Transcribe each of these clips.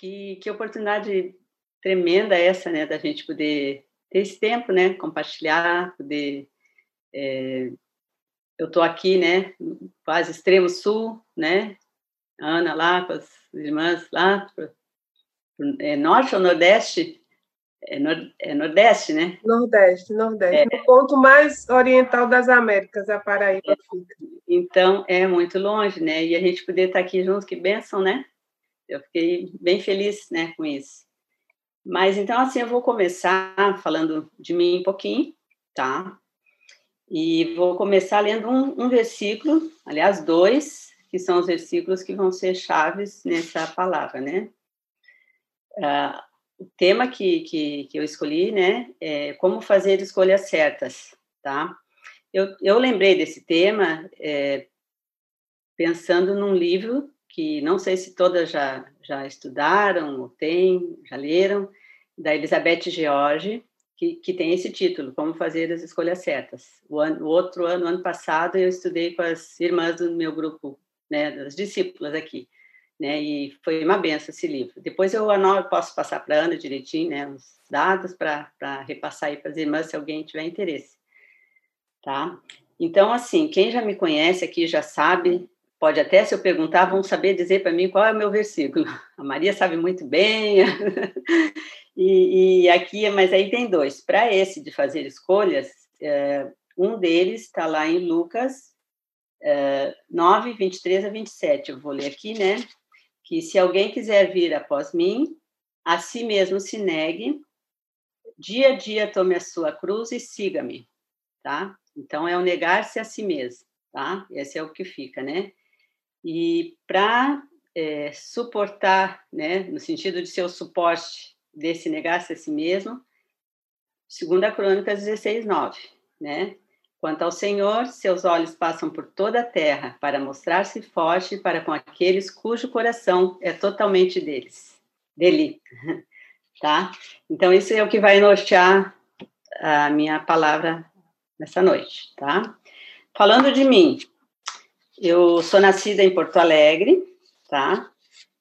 que, que oportunidade tremenda essa, né, da gente poder ter esse tempo, né, compartilhar, poder é, eu estou aqui, né, quase extremo sul, né, Ana lá com as irmãs lá, é norte ou nordeste? É, nor, é nordeste, né? Nordeste, nordeste. É. ponto mais oriental das Américas, a Paraíba fica. Então, é muito longe, né? E a gente poder estar aqui juntos, que bênção, né? Eu fiquei bem feliz, né, com isso. Mas, então, assim, eu vou começar falando de mim um pouquinho, tá? E vou começar lendo um, um versículo, aliás, dois, que são os versículos que vão ser chaves nessa palavra, né? Uh, o tema que, que, que, eu escolhi, né, é como fazer escolhas certas, tá? Eu, eu lembrei desse tema é, pensando num livro que não sei se todas já, já estudaram ou têm, já leram, da Elizabeth George, que, que tem esse título, Como Fazer as Escolhas Certas. O, ano, o outro ano, ano passado, eu estudei com as irmãs do meu grupo, né, das discípulas aqui, né, e foi uma benção esse livro. Depois eu anoto, posso passar para a Ana direitinho, né, os dados para repassar aí para as irmãs, se alguém tiver interesse, tá? Então, assim, quem já me conhece aqui já sabe, pode até, se eu perguntar, vão saber dizer para mim qual é o meu versículo. A Maria sabe muito bem, E, e aqui, mas aí tem dois. Para esse de fazer escolhas, é, um deles está lá em Lucas é, 9, 23 a 27. Eu vou ler aqui, né? Que se alguém quiser vir após mim, a si mesmo se negue, dia a dia tome a sua cruz e siga-me, tá? Então é o negar-se a si mesmo, tá? Esse é o que fica, né? E para é, suportar, né, no sentido de ser o suporte desse negar-se a si mesmo, segunda Crônica 16, 9, né? Quanto ao Senhor, seus olhos passam por toda a terra para mostrar-se forte para com aqueles cujo coração é totalmente deles, dele, tá? Então isso é o que vai nortear a minha palavra nessa noite, tá? Falando de mim, eu sou nascida em Porto Alegre, tá?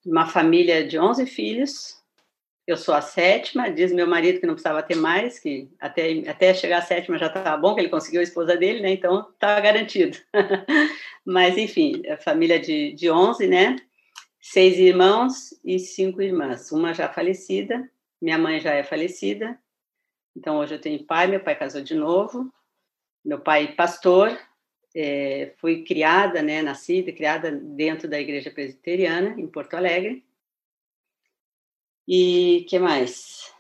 Uma família de 11 filhos, eu sou a sétima, diz meu marido que não precisava ter mais, que até, até chegar à sétima já estava bom, que ele conseguiu a esposa dele, né? Então estava garantido. Mas, enfim, a família de, de 11, né? Seis irmãos e cinco irmãs. Uma já falecida, minha mãe já é falecida. Então, hoje eu tenho pai, meu pai casou de novo. Meu pai, pastor, é, fui criada, né? Nascida criada dentro da igreja presbiteriana, em Porto Alegre e que mais?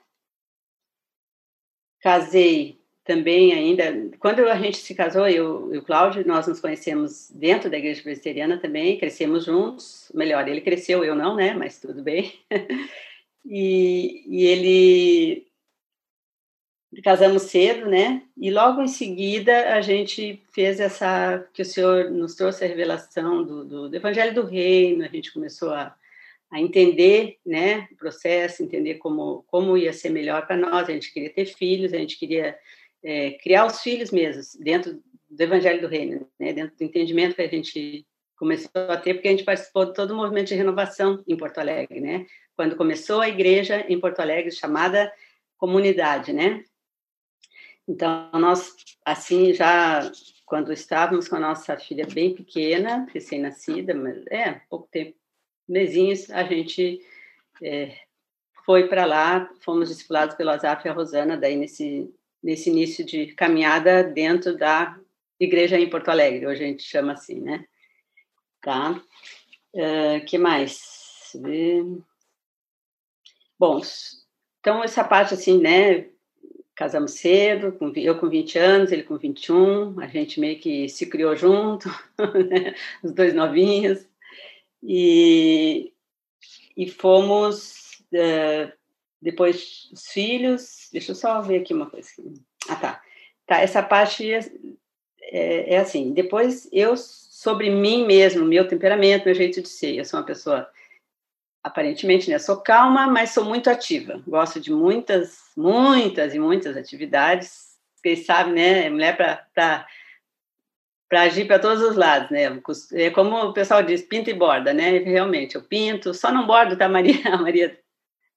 Casei também ainda. Quando a gente se casou, eu e o Cláudio, nós nos conhecemos dentro da igreja presbiteriana também, crescemos juntos. Melhor, ele cresceu, eu não, né? Mas tudo bem. e, e ele casamos cedo, né? E logo em seguida a gente fez essa que o Senhor nos trouxe a revelação do, do, do Evangelho do Reino. A gente começou a a entender né, o processo, entender como, como ia ser melhor para nós. A gente queria ter filhos, a gente queria é, criar os filhos mesmos dentro do Evangelho do Reino, né, dentro do entendimento que a gente começou a ter, porque a gente participou de todo o movimento de renovação em Porto Alegre, né? Quando começou a igreja em Porto Alegre chamada comunidade, né? Então nós assim já quando estávamos com a nossa filha bem pequena, recém-nascida, mas é pouco tempo mesinhos, a gente é, foi para lá, fomos discipulados pelo Azaf e a Rosana, daí nesse, nesse início de caminhada dentro da igreja em Porto Alegre, hoje a gente chama assim, né? Tá? Uh, que mais? Bom, então essa parte assim, né? Casamos cedo, eu com 20 anos, ele com 21, a gente meio que se criou junto, né? os dois novinhos, e, e fomos, uh, depois, os filhos, deixa eu só ver aqui uma coisa. Ah, tá. Tá, essa parte é, é, é assim, depois eu, sobre mim mesmo, meu temperamento, meu jeito de ser, eu sou uma pessoa aparentemente, né? Sou calma, mas sou muito ativa. Gosto de muitas, muitas e muitas atividades. Vocês sabem, né? Mulher para para agir para todos os lados, né? É como o pessoal diz, pinta e borda, né? Realmente, eu pinto, só não bordo, tá, Maria? A Maria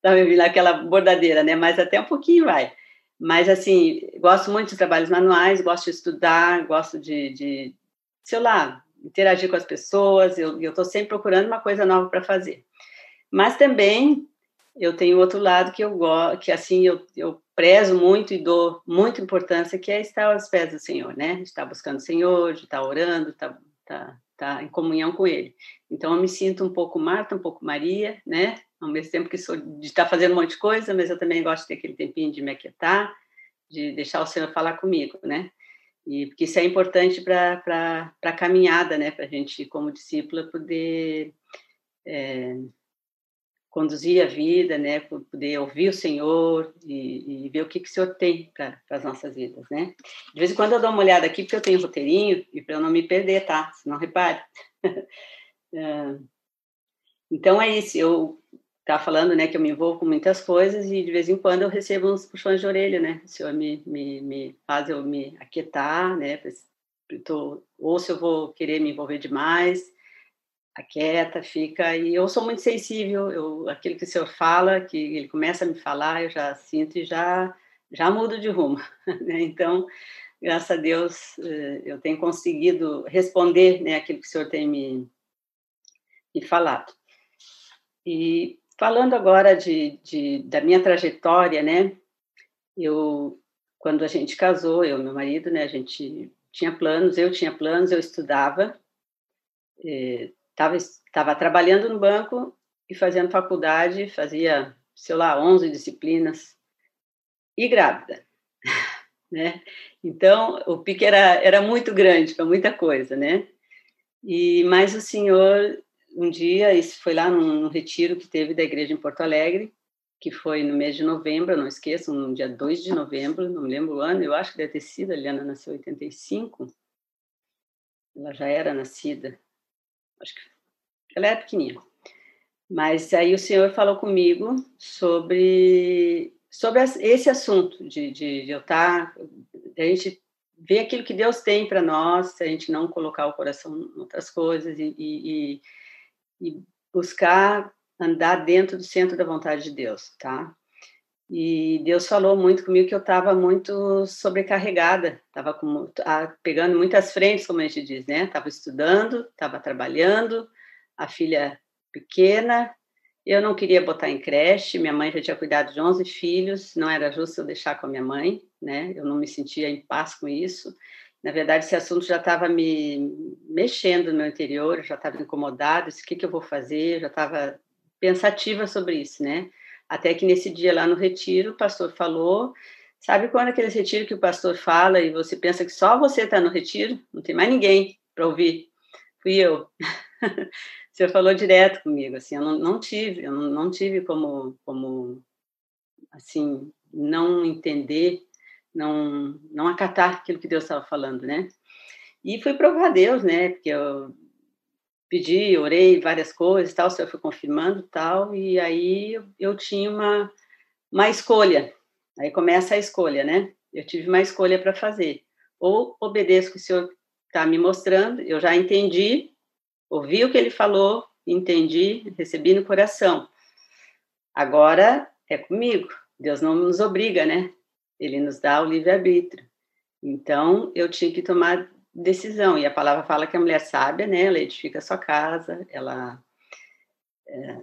Sabe, aquela bordadeira, né? Mas até um pouquinho vai. Mas, assim, gosto muito de trabalhos manuais, gosto de estudar, gosto de, de sei lá, interagir com as pessoas. Eu estou sempre procurando uma coisa nova para fazer. Mas também eu tenho outro lado que eu gosto, que assim eu, eu prezo muito e dou muita importância, que é estar aos pés do Senhor, né? Estar buscando o Senhor, de estar orando, estar, estar, estar em comunhão com Ele. Então eu me sinto um pouco Marta, um pouco Maria, né? ao mesmo tempo que sou de estar fazendo um monte de coisa, mas eu também gosto de ter aquele tempinho de me aquietar, de deixar o Senhor falar comigo, né? E porque isso é importante para a caminhada, né? Para a gente, como discípula, poder é, conduzir a vida, né? Poder ouvir o Senhor e, e ver o que, que o Senhor tem para as nossas vidas, né? De vez em quando eu dou uma olhada aqui, porque eu tenho roteirinho, e para eu não me perder, tá? Se não repare. É, então é isso, eu tá falando, né, que eu me envolvo com muitas coisas e de vez em quando eu recebo uns puxões de orelha, né? O senhor me, me, me faz eu me aquietar, né? Tô, ou se eu vou querer me envolver demais, aquieta, fica. E eu sou muito sensível, eu, aquilo que o senhor fala, que ele começa a me falar, eu já sinto e já, já mudo de rumo. Né? Então, graças a Deus, eh, eu tenho conseguido responder né, aquilo que o senhor tem me, me falado. E Falando agora de, de, da minha trajetória, né? Eu, quando a gente casou, eu e meu marido, né? A gente tinha planos, eu tinha planos, eu estudava, estava estava trabalhando no banco e fazendo faculdade, fazia, sei lá, 11 disciplinas e grávida, né? Então, o pique era, era muito grande para muita coisa, né? E mas o senhor um dia, isso foi lá num, num, retiro que teve da igreja em Porto Alegre, que foi no mês de novembro, não esqueçam, no dia 2 de novembro, não me lembro o ano, eu acho que deve ter sido, a Liana nasceu em 85, ela já era nascida, acho que ela era pequenininha. Mas aí o senhor falou comigo sobre, sobre esse assunto de, de, de eu estar, a gente ver aquilo que Deus tem para nós, a gente não colocar o coração em outras coisas e, e, e buscar andar dentro do centro da vontade de Deus, tá? E Deus falou muito comigo que eu estava muito sobrecarregada, estava pegando muitas frentes, como a gente diz, né? Estava estudando, estava trabalhando, a filha pequena, eu não queria botar em creche, minha mãe já tinha cuidado de 11 filhos, não era justo eu deixar com a minha mãe, né? Eu não me sentia em paz com isso. Na verdade, esse assunto já estava me mexendo no meu interior, já estava incomodada, o que, que eu vou fazer, eu já estava pensativa sobre isso, né? Até que nesse dia lá no retiro, o pastor falou, sabe quando aquele retiro que o pastor fala e você pensa que só você está no retiro, não tem mais ninguém para ouvir? Fui eu. o senhor falou direto comigo, assim, eu não, não tive, eu não, tive como, como, assim, não entender não não acatar aquilo que Deus estava falando, né? E fui provar a Deus, né? Porque eu pedi, orei várias coisas, tal, o Senhor foi confirmando, tal, e aí eu, tinha uma uma escolha. Aí começa a escolha, né? Eu tive uma escolha para fazer. Ou obedeço o que o Senhor está me mostrando, eu já entendi, ouvi o que ele falou, entendi, recebi no coração. Agora é comigo. Deus não nos obriga, né? ele nos dá o livre-arbítrio. Então, eu tinha que tomar decisão, e a palavra fala que a mulher sábia, né, ela edifica a sua casa, ela, é,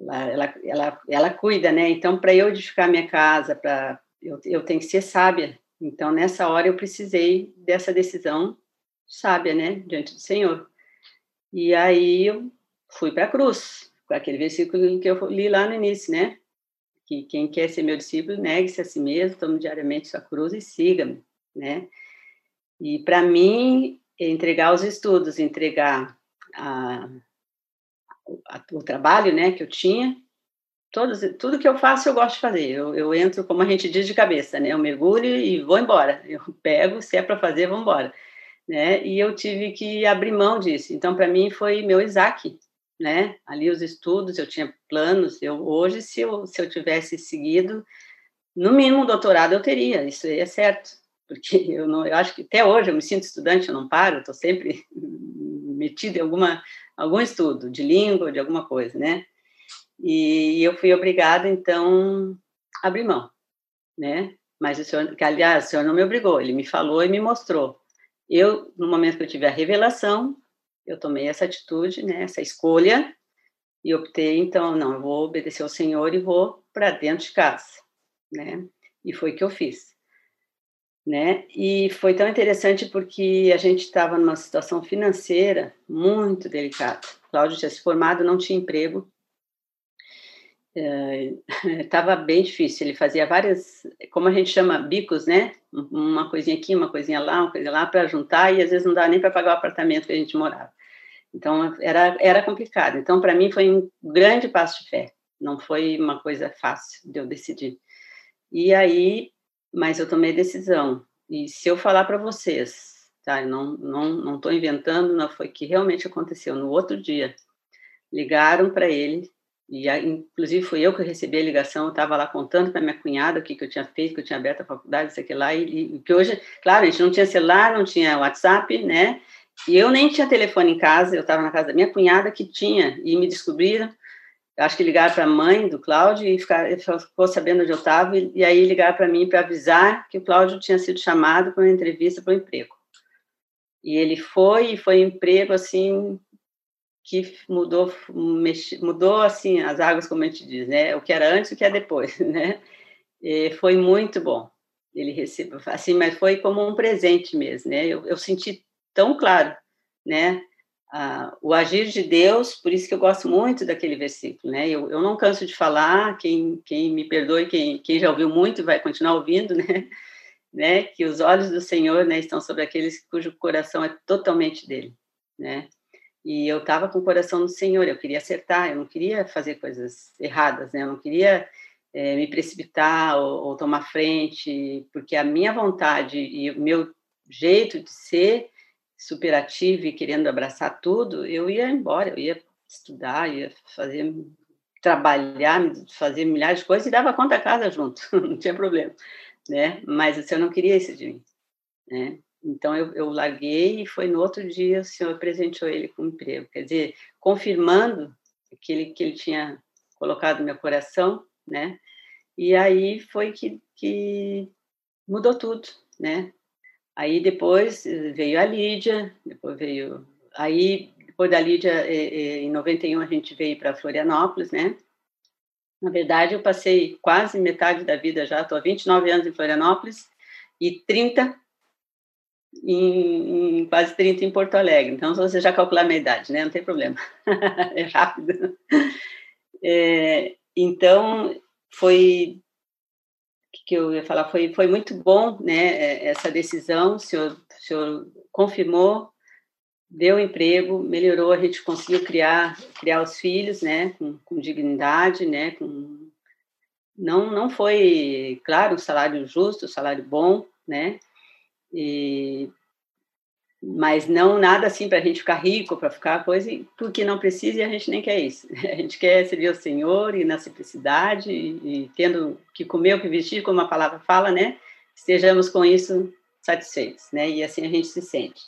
ela, ela, ela, ela cuida, né, então, para eu edificar minha casa, para eu, eu tenho que ser sábia, então, nessa hora, eu precisei dessa decisão sábia, né, diante do Senhor. E aí, eu fui para a cruz, com aquele versículo que eu li lá no início, né, que quem quer ser meu discípulo, negue-se a si mesmo, tome diariamente sua cruz e siga-me, né? E para mim, entregar os estudos, entregar a, a, o trabalho, né, que eu tinha, todos, tudo que eu faço eu gosto de fazer. Eu, eu entro, como a gente diz, de cabeça, né? Eu mergulho e vou embora. Eu pego, se é para fazer, vou embora. Né? E eu tive que abrir mão disso. Então, para mim, foi meu Isaac, né? Ali os estudos, eu tinha planos. Eu hoje, se eu, se eu tivesse seguido, no mínimo um doutorado eu teria, isso é certo, porque eu não, eu acho que até hoje eu me sinto estudante, eu não paro, estou sempre metida em alguma algum estudo de língua, de alguma coisa, né? E eu fui obrigada, então, a abrir mão, né? Mas o senhor, que aliás, o senhor não me obrigou, ele me falou e me mostrou. Eu, no momento que eu tive a revelação, eu tomei essa atitude, né, essa escolha, e optei, então, não, eu vou obedecer ao Senhor e vou para dentro de casa, né? E foi o que eu fiz, né? E foi tão interessante porque a gente estava numa situação financeira muito delicada. Cláudio tinha se formado, não tinha emprego, estava é, bem difícil. Ele fazia várias, como a gente chama, bicos, né? Uma coisinha aqui, uma coisinha lá, uma coisa lá, para juntar, e às vezes não dava nem para pagar o apartamento que a gente morava. Então, era, era complicado. Então, para mim, foi um grande passo de fé. Não foi uma coisa fácil de eu decidir. E aí, mas eu tomei decisão. E se eu falar para vocês, tá? Eu não não não estou inventando, não foi que realmente aconteceu. No outro dia, ligaram para ele e inclusive fui eu que recebi a ligação, eu estava lá contando para minha cunhada o que, que eu tinha feito, que eu tinha aberto a faculdade, isso aqui lá, e, e que hoje, claro, a gente não tinha celular, não tinha WhatsApp, né? E eu nem tinha telefone em casa, eu estava na casa da minha cunhada que tinha, e me descobriram, acho que ligaram para a mãe do Cláudio e ficar, ficou sabendo onde eu estava, e, e aí ligaram para mim para avisar que o Cláudio tinha sido chamado para uma entrevista para o emprego. E ele foi, e foi um emprego, assim, que mudou, mudou assim as águas, como a gente diz, né? O que era antes, o que é depois, né? E foi muito bom. Ele recebeu, assim, mas foi como um presente mesmo, né? Eu, eu senti tão claro, né? Ah, o agir de Deus, por isso que eu gosto muito daquele versículo, né? Eu, eu não canso de falar, quem, quem me perdoe, quem, quem já ouviu muito vai continuar ouvindo, né? né? Que os olhos do Senhor, né, estão sobre aqueles cujo coração é totalmente dele, né? E eu estava com o coração no Senhor, eu queria acertar, eu não queria fazer coisas erradas, né? Eu não queria é, me precipitar ou, ou, tomar frente, porque a minha vontade e o meu jeito de ser superativo e querendo abraçar tudo, eu ia embora, eu ia estudar, ia fazer trabalhar, fazer milhares de coisas e dava conta da casa junto, não tinha problema, né? Mas o Senhor não queria isso de mim, né? Então, eu, eu larguei e foi no outro dia o senhor presenteou ele com um emprego. Quer dizer, confirmando aquilo que ele tinha colocado no meu coração, né? E aí foi que, que mudou tudo, né? Aí depois veio a Lídia, depois veio... Aí, depois da Lídia, em 91, a gente veio para Florianópolis, né? Na verdade, eu passei quase metade da vida já, estou há 29 anos em Florianópolis e 30 em, em, quase 30 em Porto Alegre. Então, se você já calcular a minha idade, né? Não tem problema. é rápido. É, então, foi que eu ia falar foi foi muito bom, né? É, essa decisão, o senhor, o senhor confirmou, deu emprego, melhorou, a gente conseguiu criar criar os filhos, né? Com, com dignidade, né? Com não não foi claro um salário justo, um salário bom, né? E, mas não nada assim para a gente ficar rico, para ficar coisa, porque não precisa e a gente nem quer isso. A gente quer servir ao Senhor e na simplicidade e, e tendo que comer o que vestir, como a palavra fala, né? Estejamos com isso satisfeitos, né? E assim a gente se sente,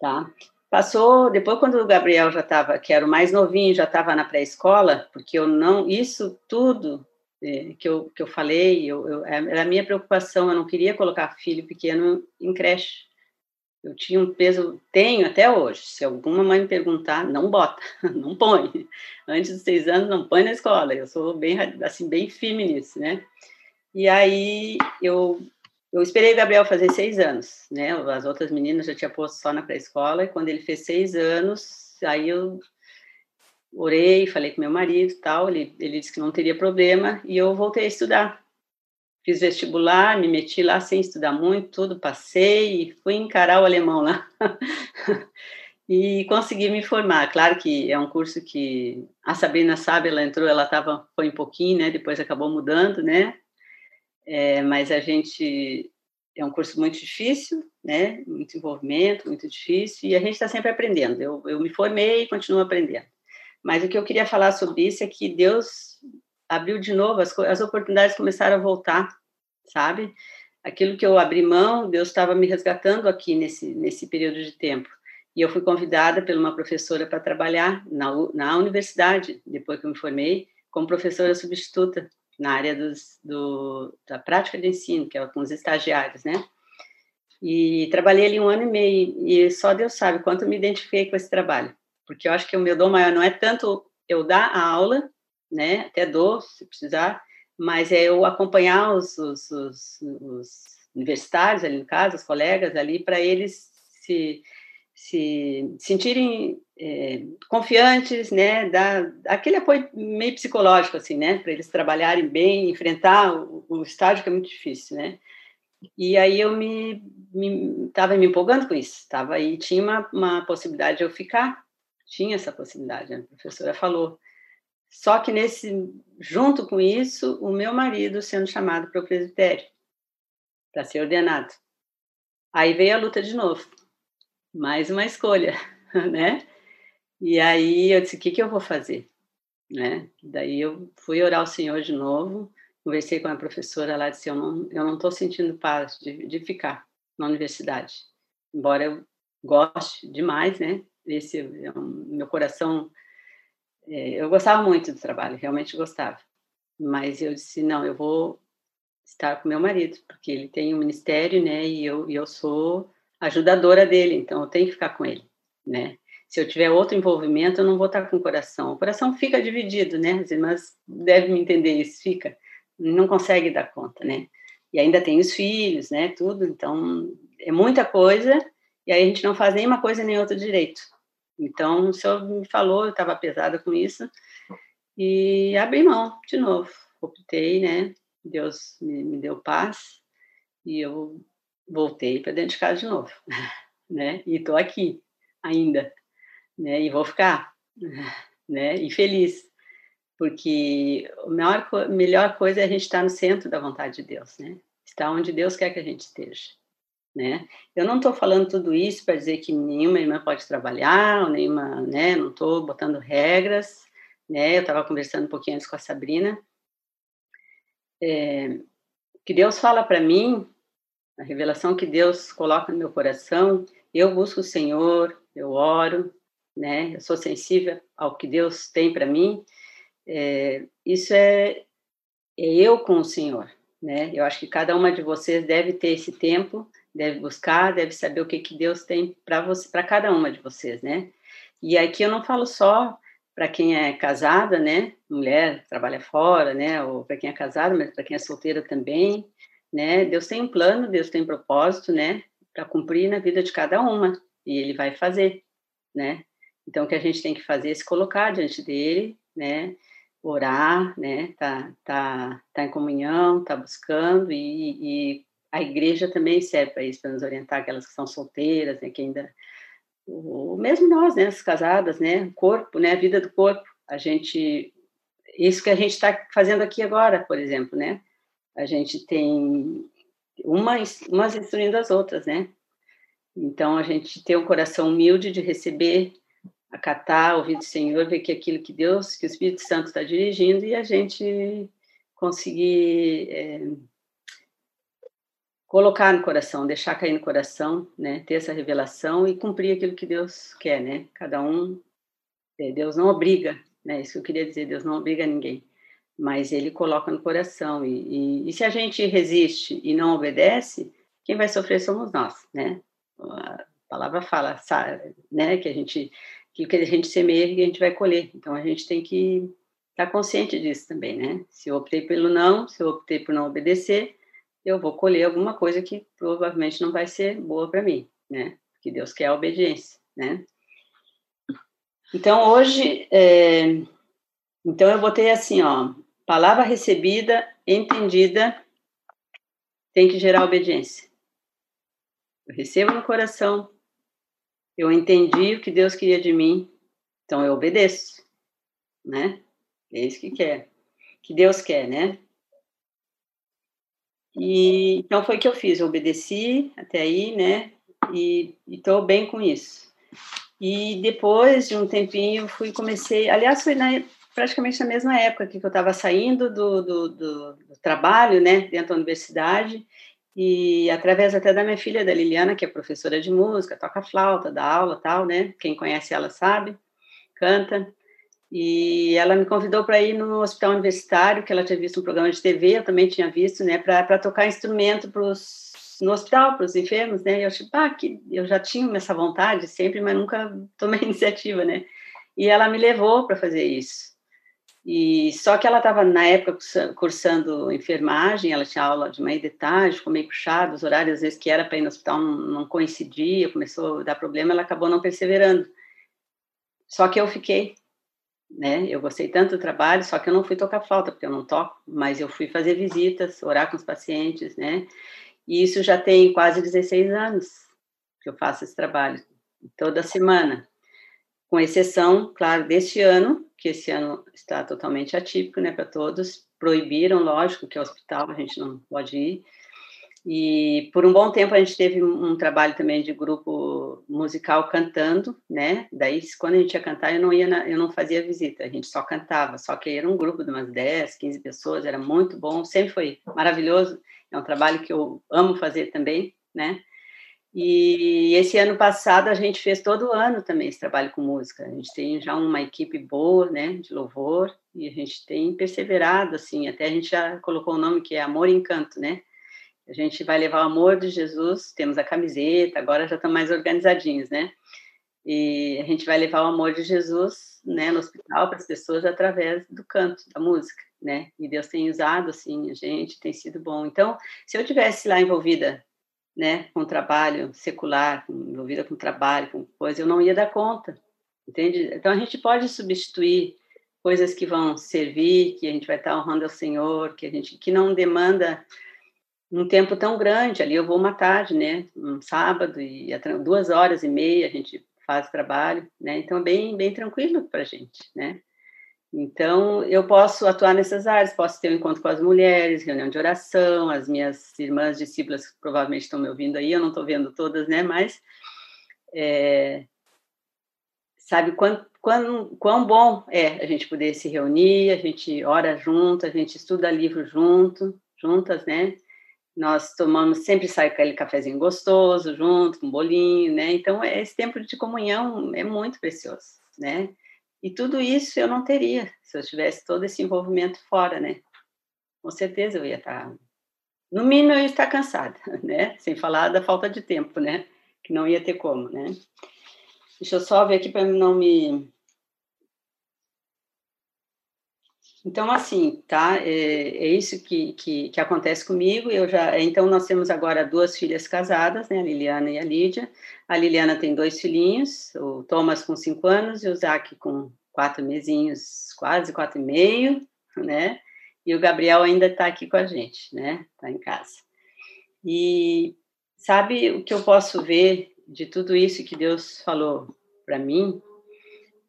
tá? Passou, depois quando o Gabriel já estava, que era o mais novinho, já estava na pré-escola, porque eu não, isso tudo é, que, eu, que eu falei, eu, eu, é, era a minha preocupação, eu não queria colocar filho pequeno em creche. Eu tinha um peso, tenho até hoje. Se alguma mãe me perguntar, não bota, não põe. Antes dos seis anos, não põe na escola. Eu sou bem, assim, bem firme nisso, né? E aí eu, eu esperei o Gabriel fazer seis anos, né? As outras meninas já tinha posto só na pré-escola. E quando ele fez seis anos, aí eu orei, falei com meu marido e tal, ele, ele disse que não teria problema, e eu voltei a estudar. Fiz vestibular, me meti lá sem estudar muito, tudo, passei e fui encarar o alemão lá. e consegui me formar. Claro que é um curso que a Sabrina sabe, ela entrou, ela estava, foi um pouquinho, né, depois acabou mudando, né, é, mas a gente, é um curso muito difícil, né, muito envolvimento, muito difícil, e a gente está sempre aprendendo. Eu, eu me formei e continuo aprendendo. Mas o que eu queria falar sobre isso é que Deus abriu de novo, as, as oportunidades começaram a voltar, sabe? Aquilo que eu abri mão, Deus estava me resgatando aqui nesse, nesse período de tempo. E eu fui convidada por uma professora para trabalhar na, na universidade, depois que eu me formei, como professora substituta na área dos, do, da prática de ensino, que é com os estagiários, né? E trabalhei ali um ano e meio, e só Deus sabe quanto me identifiquei com esse trabalho, porque eu acho que o meu dom maior não é tanto eu dar a aula, né? Até dou, se precisar, mas é eu acompanhar os, os, os, os universitários, ali no caso, os colegas ali, para eles se, se sentirem é, confiantes, né? Dar aquele apoio meio psicológico, assim, né? Para eles trabalharem bem, enfrentar o, o estágio que é muito difícil, né? E aí eu me estava me, me, empolgando com isso, estava aí tinha uma, uma possibilidade de eu ficar, tinha essa possibilidade, a professora falou. Só que nesse, junto com isso, o meu marido sendo chamado para o presbitério, para ser ordenado. Aí veio a luta de novo, mais uma escolha, né? E aí eu disse, o que, que eu vou fazer? Né? Daí eu fui orar ao Senhor de novo, conversei com a professora lá, disse, eu não eu não estou sentindo paz de, de ficar na universidade, embora eu goste demais, né? Esse é um, meu coração é, eu gostava muito do trabalho, realmente gostava. Mas eu disse, não, eu vou estar com meu marido, porque ele tem um ministério, né, e eu, e eu sou ajudadora dele, então eu tenho que ficar com ele, né. Se eu tiver outro envolvimento, eu não vou estar com o coração. O coração fica dividido, né, as irmãs devem me entender isso, fica, não consegue dar conta, né. E ainda tem os filhos, né, tudo, então é muita coisa, e aí a gente não faz nenhuma coisa nem outra direito. Então, o senhor me falou, eu estava pesada com isso, e abri mão de novo. Optei, né? Deus me, me deu paz, e eu voltei para dentro de casa de novo, né? E estou aqui ainda, né? E vou ficar, né? E feliz, porque a maior, melhor coisa é a gente estar no centro da vontade de Deus, né? Estar onde Deus quer que a gente esteja né? Eu não estou falando tudo isso para dizer que nenhuma irmã pode trabalhar, ou nenhuma, né? Não estou botando regras, né? Eu estava conversando um pouquinho antes com a Sabrina. É, que Deus fala para mim, a revelação que Deus coloca no meu coração, eu busco o Senhor, eu oro, né? Eu sou sensível ao que Deus tem para mim. É, isso é, é eu com o Senhor, né? Eu acho que cada uma de vocês deve ter esse tempo deve buscar, deve saber o que, que Deus tem para você, para cada uma de vocês, né? E aqui eu não falo só para quem é casada, né? Mulher trabalha fora, né? Ou para quem é casada, mas para quem é solteira também, né? Deus tem um plano, Deus tem um propósito, né? Para cumprir na vida de cada uma e Ele vai fazer, né? Então o que a gente tem que fazer é se colocar diante dele, né? Orar, né? Tá, tá, tá em comunhão, tá buscando e, e a igreja também serve para isso, para nos orientar aquelas que são solteiras, né, que ainda o mesmo nós, né, as casadas, né, o corpo, né, a vida do corpo, a gente isso que a gente está fazendo aqui agora, por exemplo, né, a gente tem umas umas instruindo as outras, né, então a gente tem um coração humilde de receber, acatar, ouvir do Senhor, ver que aquilo que Deus, que o Espírito Santo está dirigindo e a gente conseguir é, colocar no coração, deixar cair no coração, né? Ter essa revelação e cumprir aquilo que Deus quer, né? Cada um, é, Deus não obriga, né? Isso que eu queria dizer, Deus não obriga ninguém, mas Ele coloca no coração e, e, e se a gente resiste e não obedece, quem vai sofrer somos nós, né? A palavra fala, né? Que a gente, que o que a gente semeia, a gente vai colher. Então a gente tem que estar consciente disso também, né? Se eu optei pelo não, se eu optei por não obedecer, eu vou colher alguma coisa que provavelmente não vai ser boa para mim, né? Porque Deus quer a obediência, né? Então, hoje, é... então eu botei assim, ó, palavra recebida, entendida, tem que gerar obediência. Eu recebo no coração, eu entendi o que Deus queria de mim, então eu obedeço, né? É isso que quer, que Deus quer, né? E então foi o que eu fiz, eu obedeci até aí, né? E estou bem com isso. E depois de um tempinho fui comecei, aliás foi na, praticamente na mesma época que eu estava saindo do, do, do, do, trabalho, né, dentro da universidade e através até da minha filha, da Liliana, que é professora de música, toca flauta, dá aula, tal, né? Quem conhece ela sabe, canta. E ela me convidou para ir no hospital universitário, que ela tinha visto um programa de TV, eu também tinha visto, né, para tocar instrumento pros, no hospital para os enfermos, né? E eu achei, pá, que eu já tinha essa vontade sempre, mas nunca tomei iniciativa, né? E ela me levou para fazer isso. E só que ela estava na época cursando enfermagem, ela tinha aula de manhã e de tarde, ficou meio puxado, os horários às vezes que era para ir no hospital não, não coincidia, começou a dar problema, ela acabou não perseverando. Só que eu fiquei, né? Eu gostei tanto do trabalho, só que eu não fui tocar flauta, porque eu não toco, mas eu fui fazer visitas, orar com os pacientes, né? E isso já tem quase 16 anos que eu faço esse trabalho, toda semana. Com exceção, claro, deste ano, que esse ano está totalmente atípico, né, para todos. Proibiram, lógico, que é hospital a gente não pode ir, e por um bom tempo a gente teve um trabalho também de grupo musical cantando, né? Daí quando a gente ia cantar, eu não ia na, eu não fazia visita, a gente só cantava, só que era um grupo de umas 10, 15 pessoas, era muito bom, sempre foi maravilhoso. É um trabalho que eu amo fazer também, né? E esse ano passado a gente fez todo ano também esse trabalho com música. A gente tem já uma equipe boa, né, de louvor, e a gente tem perseverado assim, até a gente já colocou o nome que é Amor e Encanto, né? A gente vai levar o amor de Jesus, temos a camiseta, agora já estão mais organizadinhos, né? E a gente vai levar o amor de Jesus, né, no hospital para as pessoas através do canto, da música, né? E Deus tem usado assim a gente, tem sido bom. Então, se eu tivesse lá envolvida, né, com trabalho secular, envolvida com trabalho, com coisa, eu não ia dar conta, entende? Então a gente pode substituir coisas que vão servir, que a gente vai estar honrando ao Senhor, que a gente que não demanda um tempo tão grande. Ali eu vou uma tarde, né? Um sábado e duas horas e meia a gente faz trabalho, né? Então bem bem tranquilo para a gente, né? Então eu posso atuar nessas áreas, posso ter um encontro com as mulheres, reunião de oração, as minhas irmãs discípulas provavelmente estão me ouvindo aí, eu não estou vendo todas, né? Mas é, sabe quão, quão, quão bom é a gente poder se reunir, a gente ora junto, a gente estuda livro junto, juntas, né? Nós tomamos, sempre sai aquele cafezinho gostoso junto, com um bolinho, né? Então, esse tempo de comunhão é muito precioso, né? E tudo isso eu não teria se eu tivesse todo esse envolvimento fora, né? Com certeza eu ia estar, no mínimo eu ia estar cansada, né? Sem falar da falta de tempo, né? Que não ia ter como, né? Deixa eu só ver aqui para não me Então, assim, tá? É, é isso que, que, que, acontece comigo. Eu já, então, nós temos agora duas filhas casadas, né? A Liliana e a Lídia. A Liliana tem dois filhinhos, o Thomas com cinco anos e o Zac com quatro mesinhos, quase quatro e meio, né? E o Gabriel ainda está aqui com a gente, né? Está em casa. E sabe o que eu posso ver de tudo isso que Deus falou para mim?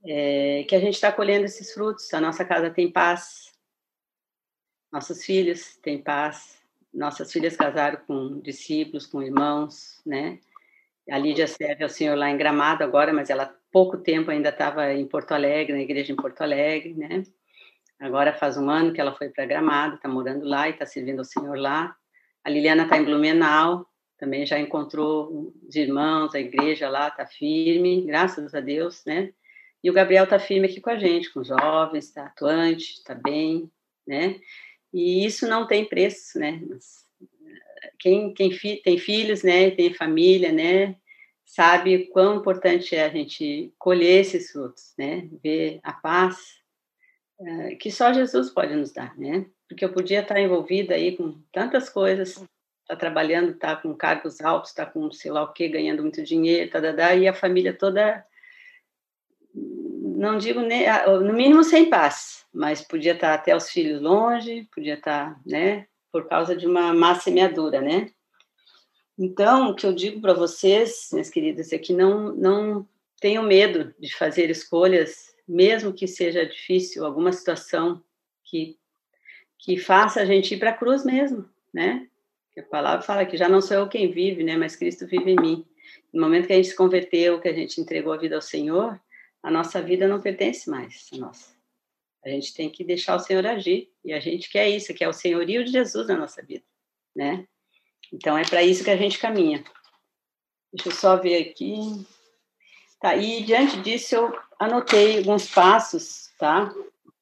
É, que a gente está colhendo esses frutos. A nossa casa tem paz, nossos filhos têm paz, nossas filhas casaram com discípulos, com irmãos, né? A Lídia serve ao Senhor lá em Gramado agora, mas ela pouco tempo ainda estava em Porto Alegre, na igreja em Porto Alegre, né? Agora faz um ano que ela foi para Gramado, está morando lá e está servindo ao Senhor lá. A Liliana está em Blumenau, também já encontrou os irmãos, a igreja lá está firme, graças a Deus, né? E o Gabriel está firme aqui com a gente, com os jovens, está atuante, está bem, né? E isso não tem preço, né? Quem, quem fi, tem filhos, né, tem família, né, sabe quão importante é a gente colher esses frutos, né? Ver a paz uh, que só Jesus pode nos dar, né? Porque eu podia estar envolvida aí com tantas coisas, tá trabalhando, tá com cargos altos, tá com sei lá o que, ganhando muito dinheiro, tá, tá, tá, e a família toda não digo nem, ah, no mínimo sem paz, mas podia estar até os filhos longe, podia estar, né, por causa de uma má semeadura, né? Então, o que eu digo para vocês, minhas queridas, é que não, não tenham medo de fazer escolhas, mesmo que seja difícil, alguma situação que, que faça a gente ir para a cruz mesmo, né? a palavra fala que já não sou eu quem vive, né? Mas Cristo vive em mim. No momento que a gente se converteu, que a gente entregou a vida ao Senhor, a nossa vida não pertence mais a nós. A gente tem que deixar o Senhor agir, e a gente quer isso, que é o senhorio de Jesus na nossa vida, né? Então é para isso que a gente caminha. Deixa eu só ver aqui. Tá, e diante disso eu anotei alguns passos, tá?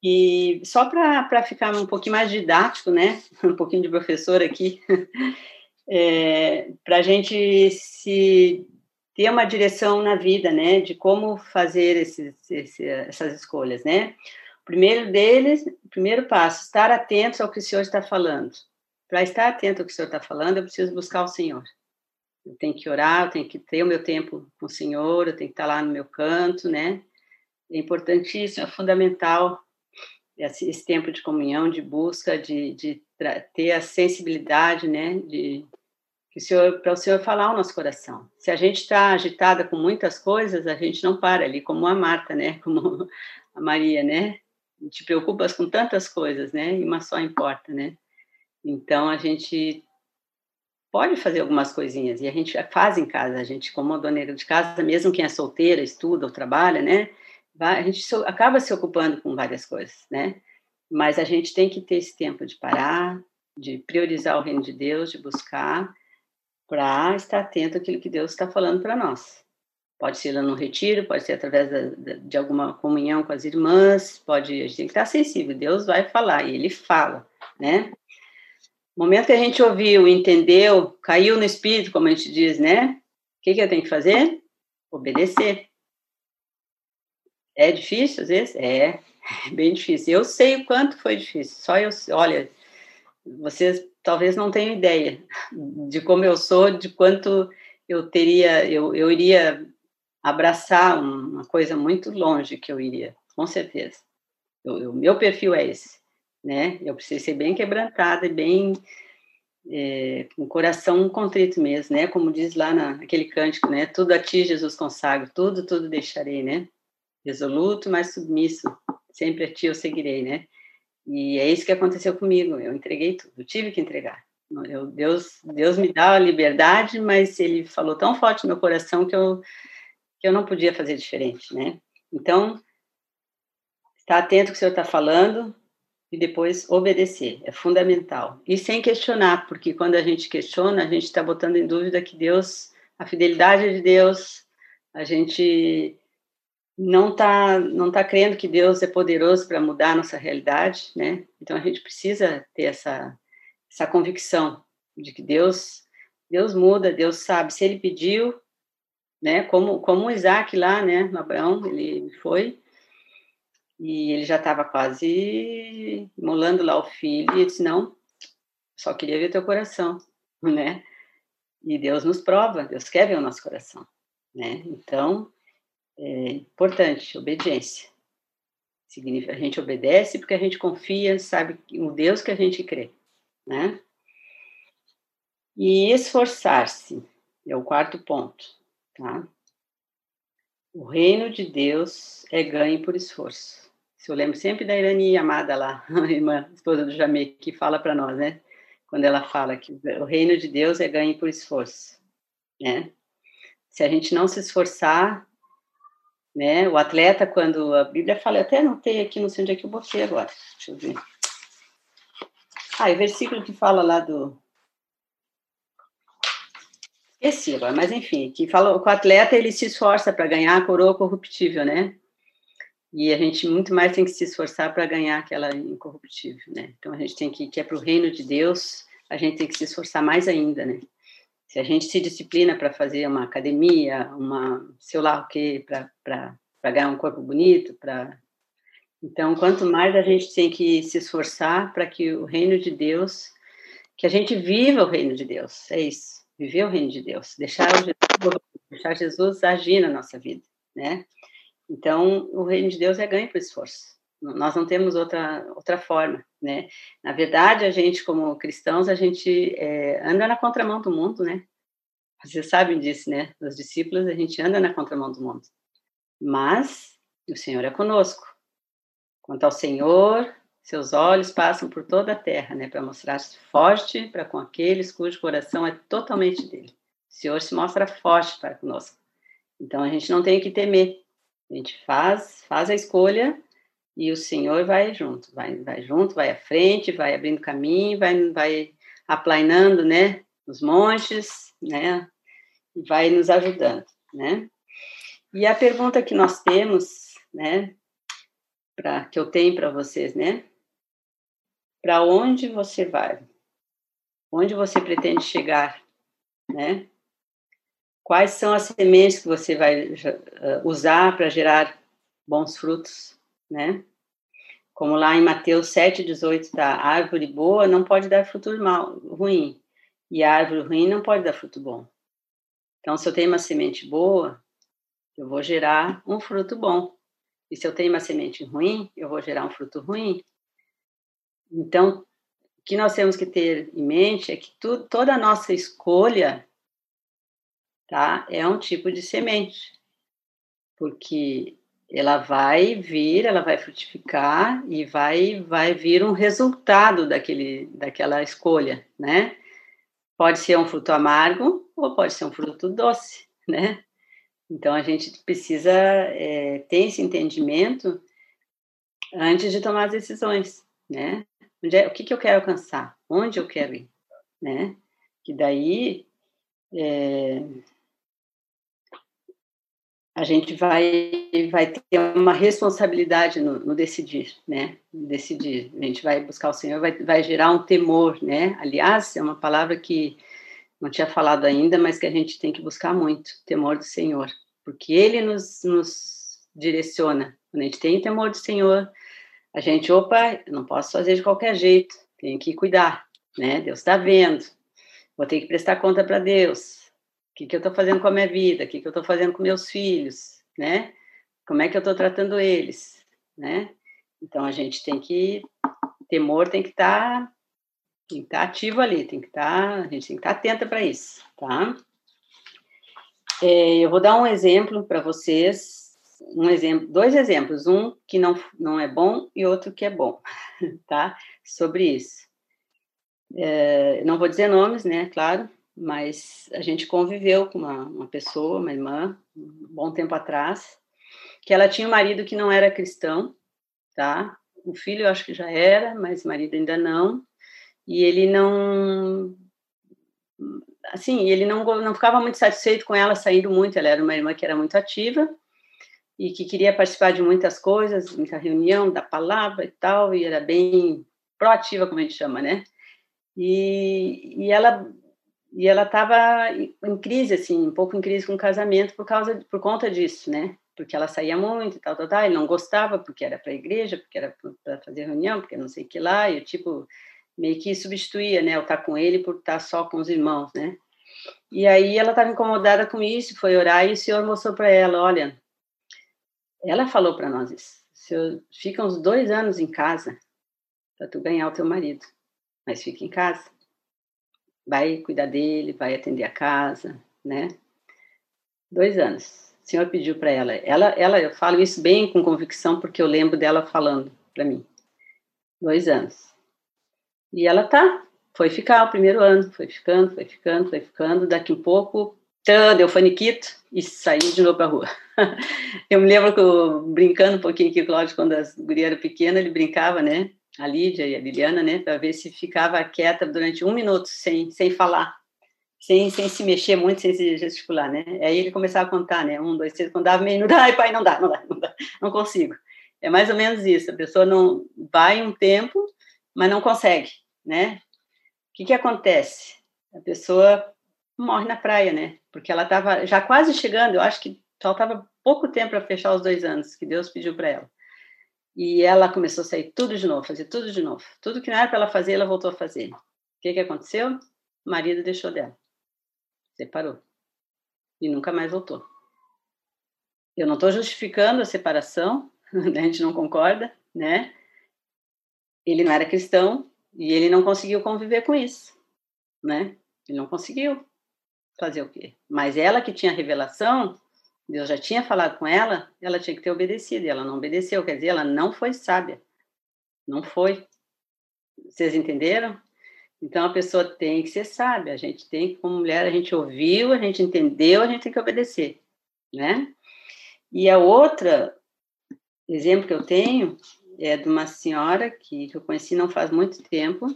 E só para ficar um pouquinho mais didático, né? Um pouquinho de professor aqui, é, para a gente se ter uma direção na vida, né? De como fazer esses, esse, essas escolhas, né? Primeiro deles, o primeiro passo, estar atento ao que o Senhor está falando. Para estar atento ao que o Senhor está falando, eu preciso buscar o Senhor. Eu tenho que orar, eu tenho que ter o meu tempo com o Senhor, eu tenho que estar lá no meu canto, né? É importantíssimo, é fundamental esse, esse tempo de comunhão, de busca, de, de ter a sensibilidade, né? De que o Senhor, para o Senhor falar o nosso coração. Se a gente está agitada com muitas coisas, a gente não para ali, como a Marta, né? Como a Maria, né? Te preocupas com tantas coisas, né? E uma só importa, né? Então a gente pode fazer algumas coisinhas, e a gente faz em casa, a gente, como dona de casa, mesmo quem é solteira, estuda ou trabalha, né, a gente acaba se ocupando com várias coisas, né, mas a gente tem que ter esse tempo de parar, de priorizar o reino de Deus, de buscar, para estar atento àquilo que Deus está falando para nós. Pode ser no retiro, pode ser através da, de alguma comunhão com as irmãs, pode, a gente tem que estar sensível, Deus vai falar, e Ele fala, né, no momento que a gente ouviu, entendeu, caiu no espírito, como a gente diz, né? O que, que eu tenho que fazer? Obedecer. É difícil às vezes? É, é bem difícil. Eu sei o quanto foi difícil. Só eu, olha, vocês talvez não tenham ideia de como eu sou, de quanto eu teria, eu, eu iria abraçar uma coisa muito longe que eu iria, com certeza. O meu perfil é esse né? Eu preciso ser bem quebrantada e bem é, com o coração contrito mesmo, né? Como diz lá na, naquele cântico, né? Tudo a ti, Jesus, consagro, tudo, tudo deixarei, né? Resoluto, mas submisso, sempre a ti eu seguirei, né? E é isso que aconteceu comigo, eu entreguei tudo, tive que entregar. Eu, Deus, Deus me dá a liberdade, mas Ele falou tão forte no meu coração que eu, que eu não podia fazer diferente, né? Então, está atento ao que o Senhor está falando, e depois obedecer. É fundamental. E sem questionar, porque quando a gente questiona, a gente está botando em dúvida que Deus, a fidelidade de Deus, a gente não está não tá crendo que Deus é poderoso para mudar a nossa realidade, né? Então a gente precisa ter essa essa convicção de que Deus Deus muda, Deus sabe. Se Ele pediu, né? Como como Isaac lá, né? No Abraão, ele foi e ele já estava quase molando lá o filho, e disse: Não, só queria ver teu coração, né? E Deus nos prova, Deus quer ver o nosso coração, né? Então, é importante, obediência. Significa, a gente obedece porque a gente confia, sabe o Deus que a gente crê, né? E esforçar-se é o quarto ponto, tá? O reino de Deus é ganho por esforço. Eu lembro sempre da Irani Amada lá, a irmã, esposa do Jamê, que fala para nós, né? Quando ela fala que o reino de Deus é ganho por esforço, né? Se a gente não se esforçar, né? O atleta, quando a Bíblia fala, eu até anotei aqui, não sei onde é que eu botei agora, deixa eu ver. Ah, o versículo que fala lá do. Esqueci agora, mas enfim, que fala que o atleta ele se esforça para ganhar a coroa corruptível, né? E a gente muito mais tem que se esforçar para ganhar aquela incorruptível, né? Então a gente tem que, que é para o reino de Deus, a gente tem que se esforçar mais ainda, né? Se a gente se disciplina para fazer uma academia, uma, sei lá o quê, para ganhar um corpo bonito, para então, quanto mais a gente tem que se esforçar para que o reino de Deus, que a gente viva o reino de Deus, é isso, viver o reino de Deus, deixar Jesus, deixar Jesus agir na nossa vida, né? Então, o reino de Deus é ganho por esforço. Nós não temos outra, outra forma, né? Na verdade, a gente, como cristãos, a gente é, anda na contramão do mundo, né? Vocês sabem disso, né? Os discípulos, a gente anda na contramão do mundo. Mas o Senhor é conosco. Quanto ao Senhor, seus olhos passam por toda a terra, né? Para mostrar-se forte para com aqueles cujo coração é totalmente dele. O Senhor se mostra forte para conosco. Então, a gente não tem que temer a gente faz, faz a escolha e o Senhor vai junto, vai, vai junto, vai à frente, vai abrindo caminho, vai, vai aplainando, né, os montes, né, e vai nos ajudando, né. E a pergunta que nós temos, né, pra, que eu tenho para vocês, né? Para onde você vai? Onde você pretende chegar, né? Quais são as sementes que você vai uh, usar para gerar bons frutos, né? Como lá em Mateus 7,18 está, árvore boa não pode dar fruto mal, ruim, e árvore ruim não pode dar fruto bom. Então, se eu tenho uma semente boa, eu vou gerar um fruto bom. E se eu tenho uma semente ruim, eu vou gerar um fruto ruim. Então, o que nós temos que ter em mente é que tu, toda a nossa escolha tá, é um tipo de semente. Porque ela vai vir, ela vai frutificar e vai vai vir um resultado daquele daquela escolha, né? Pode ser um fruto amargo ou pode ser um fruto doce, né? Então a gente precisa é, ter esse entendimento antes de tomar as decisões, né? É, o que, que eu quero alcançar? Onde eu quero ir, né? Que daí é, a gente vai, vai ter uma responsabilidade no, no, decidir, né? Decidir. A gente vai buscar o Senhor, vai, vai gerar um temor, né? Aliás, é uma palavra que não tinha falado ainda, mas que a gente tem que buscar muito, temor do Senhor, porque Ele nos, nos direciona. Quando a gente tem temor do Senhor, a gente, opa, não posso fazer de qualquer jeito, tenho que cuidar, né? Deus está vendo, vou ter que prestar conta para Deus, que, que eu estou fazendo com a minha vida? O que, que eu estou fazendo com meus filhos? Né? Como é que eu estou tratando eles? Né? Então, a gente tem que... Temor tem que estar... Tá, tem que estar tá ativo ali, tem que estar... Tá, a gente tem que estar atenta para isso, tá? É, eu vou dar um exemplo para vocês, um exemplo, dois exemplos, um que não, não é bom e outro que é bom, tá? Sobre isso. É, não vou dizer nomes, né? Claro, mas a gente conviveu com uma, uma pessoa, uma irmã, um bom tempo atrás, que ela tinha um marido que não era cristão, tá? O filho eu acho que já era, mas o marido ainda não. E ele não assim, ele não não ficava muito satisfeito com ela saindo muito, ela era uma irmã que era muito ativa e que queria participar de muitas coisas, muita reunião da palavra e tal, e era bem proativa, como a gente chama, né? E, e ela e ela estava em crise, assim, um pouco em crise com o casamento por causa, por conta disso, né? Porque ela saía muito e tal, tal, tal. Ele não gostava porque era para a igreja, porque era para fazer reunião, porque não sei o que lá. E o tipo meio que substituía, né? Eu estar tá com ele por estar tá só com os irmãos, né? E aí ela estava incomodada com isso, foi orar e o Senhor mostrou para ela, olha, ela falou para nós isso. Senhor, fica uns dois anos em casa para tu ganhar o teu marido, mas fica em casa vai cuidar dele, vai atender a casa, né? Dois anos. O Senhor pediu para ela. Ela, ela, eu falo isso bem com convicção porque eu lembro dela falando para mim. Dois anos. E ela tá, foi ficar o primeiro ano, foi ficando, foi ficando, foi ficando. Daqui um pouco, tã, deu faniquito e saiu de novo para rua. eu me lembro que eu, brincando um pouquinho aqui, Cláudio, quando as gurias eram pequenas, ele brincava, né? A Lídia e a Liliana, né, para ver se ficava quieta durante um minuto sem, sem falar, sem, sem se mexer muito, sem se gesticular, né? Aí ele começava a contar, né? Um, dois, três, quando dava meio minuto, ai pai, não dá, não dá, não dá, não consigo. É mais ou menos isso, a pessoa não vai um tempo, mas não consegue, né? O que que acontece? A pessoa morre na praia, né? Porque ela estava já quase chegando, eu acho que faltava pouco tempo para fechar os dois anos que Deus pediu para ela. E ela começou a sair tudo de novo, fazer tudo de novo. Tudo que não era para ela fazer, ela voltou a fazer. O que, que aconteceu? O marido deixou dela. Separou. E nunca mais voltou. Eu não estou justificando a separação, né? a gente não concorda, né? Ele não era cristão e ele não conseguiu conviver com isso, né? Ele não conseguiu fazer o quê? Mas ela que tinha revelação, Deus já tinha falado com ela, ela tinha que ter obedecido, e ela não obedeceu, quer dizer, ela não foi sábia. Não foi. Vocês entenderam? Então a pessoa tem que ser sábia, a gente tem, como mulher, a gente ouviu, a gente entendeu, a gente tem que obedecer, né? E a outra exemplo que eu tenho é de uma senhora que, que eu conheci não faz muito tempo,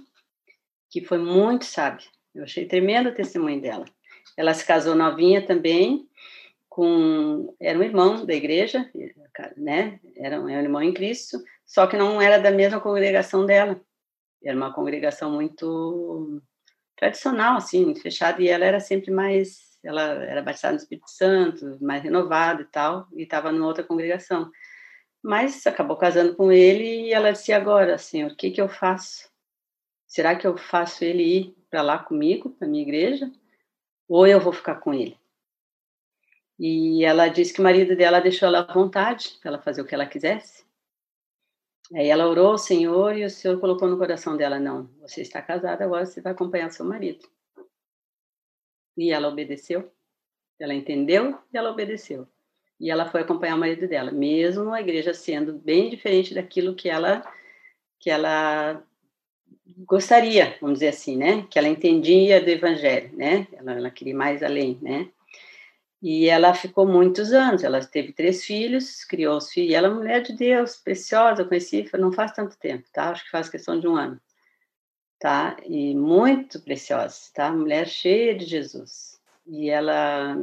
que foi muito sábia. Eu achei tremendo o testemunho dela. Ela se casou novinha também, com era um irmão da igreja, né? Era um, irmão em Cristo, só que não era da mesma congregação dela. Era uma congregação muito tradicional, assim, fechada, e ela era sempre mais, ela era batizada no Espírito Santo, mais renovada e tal, e estava numa outra congregação. Mas acabou casando com ele e ela disse agora, Senhor, o que que eu faço? Será que eu faço ele ir para lá comigo, para minha igreja, ou eu vou ficar com ele? E ela disse que o marido dela deixou ela à vontade para ela fazer o que ela quisesse. Aí ela orou ao Senhor e o Senhor colocou no coração dela: Não, você está casada, agora você vai acompanhar seu marido. E ela obedeceu, ela entendeu e ela obedeceu. E ela foi acompanhar o marido dela, mesmo a igreja sendo bem diferente daquilo que ela que ela gostaria, vamos dizer assim, né? Que ela entendia do evangelho, né? Ela, ela queria mais além, né? E ela ficou muitos anos, ela teve três filhos, criou os filhos, e ela é mulher de Deus, preciosa, eu conheci não faz tanto tempo, tá? Acho que faz questão de um ano, tá? E muito preciosa, tá? Mulher cheia de Jesus. E ela,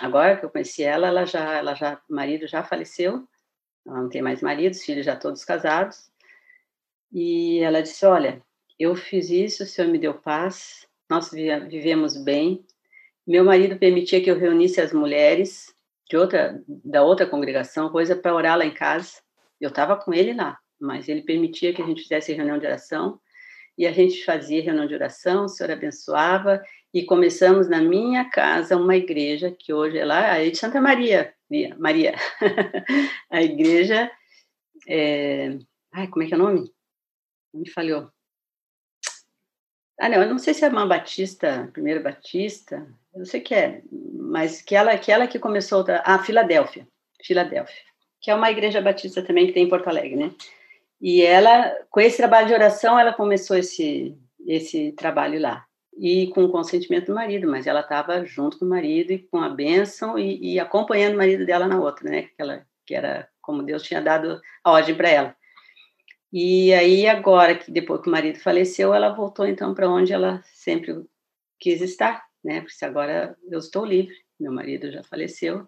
agora que eu conheci ela, ela já, ela já, marido já faleceu, ela não tem mais marido, os filhos já todos casados, e ela disse, olha, eu fiz isso, o Senhor me deu paz, nós vivemos bem, meu marido permitia que eu reunisse as mulheres de outra da outra congregação, coisa para orar lá em casa. Eu estava com ele lá, mas ele permitia que a gente fizesse reunião de oração e a gente fazia reunião de oração, o Senhor abençoava e começamos na minha casa uma igreja que hoje é lá, a de Santa Maria, Maria, a igreja, é... ai, como é que é o nome? Me falhou. Ah, não, eu não sei se é uma Batista, primeira Batista, eu não sei o que é, mas que ela, que ela que começou a ah, Filadélfia, Filadélfia, que é uma igreja batista também que tem em Porto Alegre, né? E ela, com esse trabalho de oração, ela começou esse esse trabalho lá e com o consentimento do marido, mas ela estava junto com o marido e com a bênção e, e, acompanhando o marido dela na outra, né? Que, ela, que era como Deus tinha dado a ordem para ela. E aí agora que depois que o marido faleceu, ela voltou então para onde ela sempre quis estar, né? Porque agora eu estou livre, meu marido já faleceu,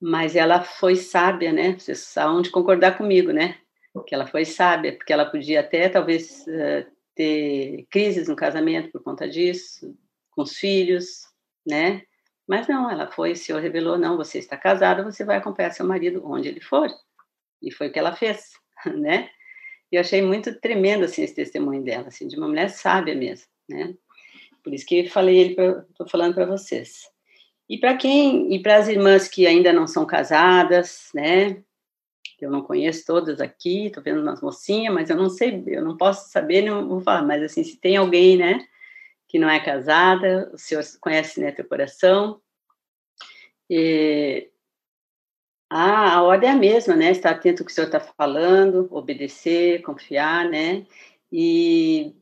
mas ela foi sábia, né? Vocês há de concordar comigo, né? Que ela foi sábia, porque ela podia até talvez uh, ter crises no casamento por conta disso, com os filhos, né? Mas não, ela foi, o Senhor revelou, não, você está casada, você vai acompanhar seu marido onde ele for. E foi o que ela fez, né? E eu achei muito tremendo, assim, esse testemunho dela, assim, de uma mulher sábia mesmo, né? Por isso que falei ele, estou falando para vocês. E para quem, e para as irmãs que ainda não são casadas, né? Eu não conheço todas aqui, estou vendo umas mocinhas, mas eu não sei, eu não posso saber, não vou falar, mas assim, se tem alguém, né, que não é casada, o Senhor conhece, né, teu coração, e a, a ordem é a mesma, né? Estar atento ao que o Senhor está falando, obedecer, confiar, né? E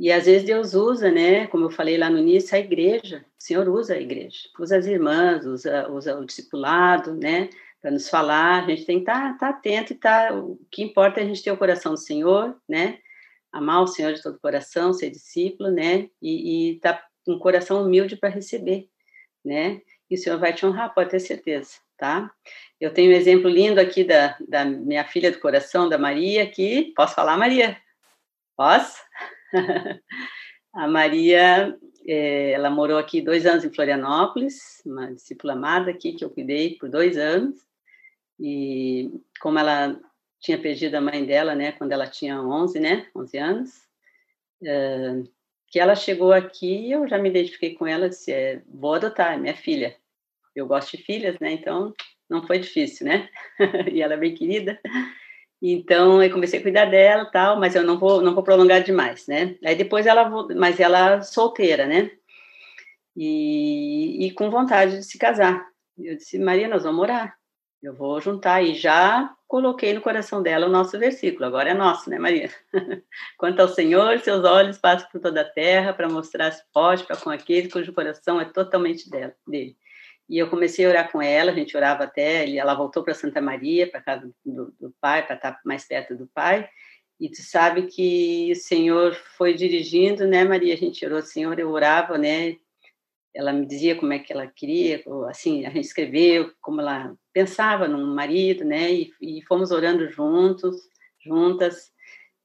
e às vezes Deus usa, né, como eu falei lá no início, a igreja. O Senhor usa a igreja, usa as irmãs, usa, usa o discipulado, né, para nos falar. A gente tem que estar tá, tá atento e tá. O que importa é a gente ter o coração do Senhor, né, amar o Senhor de todo o coração, ser discípulo, né, e estar tá com um coração humilde para receber, né. E o Senhor vai te honrar, pode ter certeza, tá? Eu tenho um exemplo lindo aqui da, da minha filha do coração, da Maria, que posso falar, Maria? Posso? a Maria, é, ela morou aqui dois anos em Florianópolis, uma discípula amada aqui que eu cuidei por dois anos. E como ela tinha perdido a mãe dela, né, quando ela tinha 11, né, 11 anos, é, que ela chegou aqui, eu já me identifiquei com ela, disse, é, vou adotar, é minha filha. Eu gosto de filhas, né, então não foi difícil, né? e ela é bem querida. Então eu comecei a cuidar dela, tal, mas eu não vou não vou prolongar demais, né? Aí depois ela mas ela solteira, né? E, e com vontade de se casar. Eu disse, Maria, nós vamos orar. Eu vou juntar e já coloquei no coração dela o nosso versículo. Agora é nosso, né, Maria? Quanto ao Senhor, seus olhos passam por toda a terra para mostrar se pode para com aquele cujo coração é totalmente dela, dele. E eu comecei a orar com ela, a gente orava até, ela voltou para Santa Maria, para casa do, do pai, para estar mais perto do pai. E tu sabe que o Senhor foi dirigindo, né, Maria? A gente orou, Senhor, eu orava, né? ela me dizia como é que ela queria, assim, a gente escreveu como ela pensava no marido, né? E, e fomos orando juntos, juntas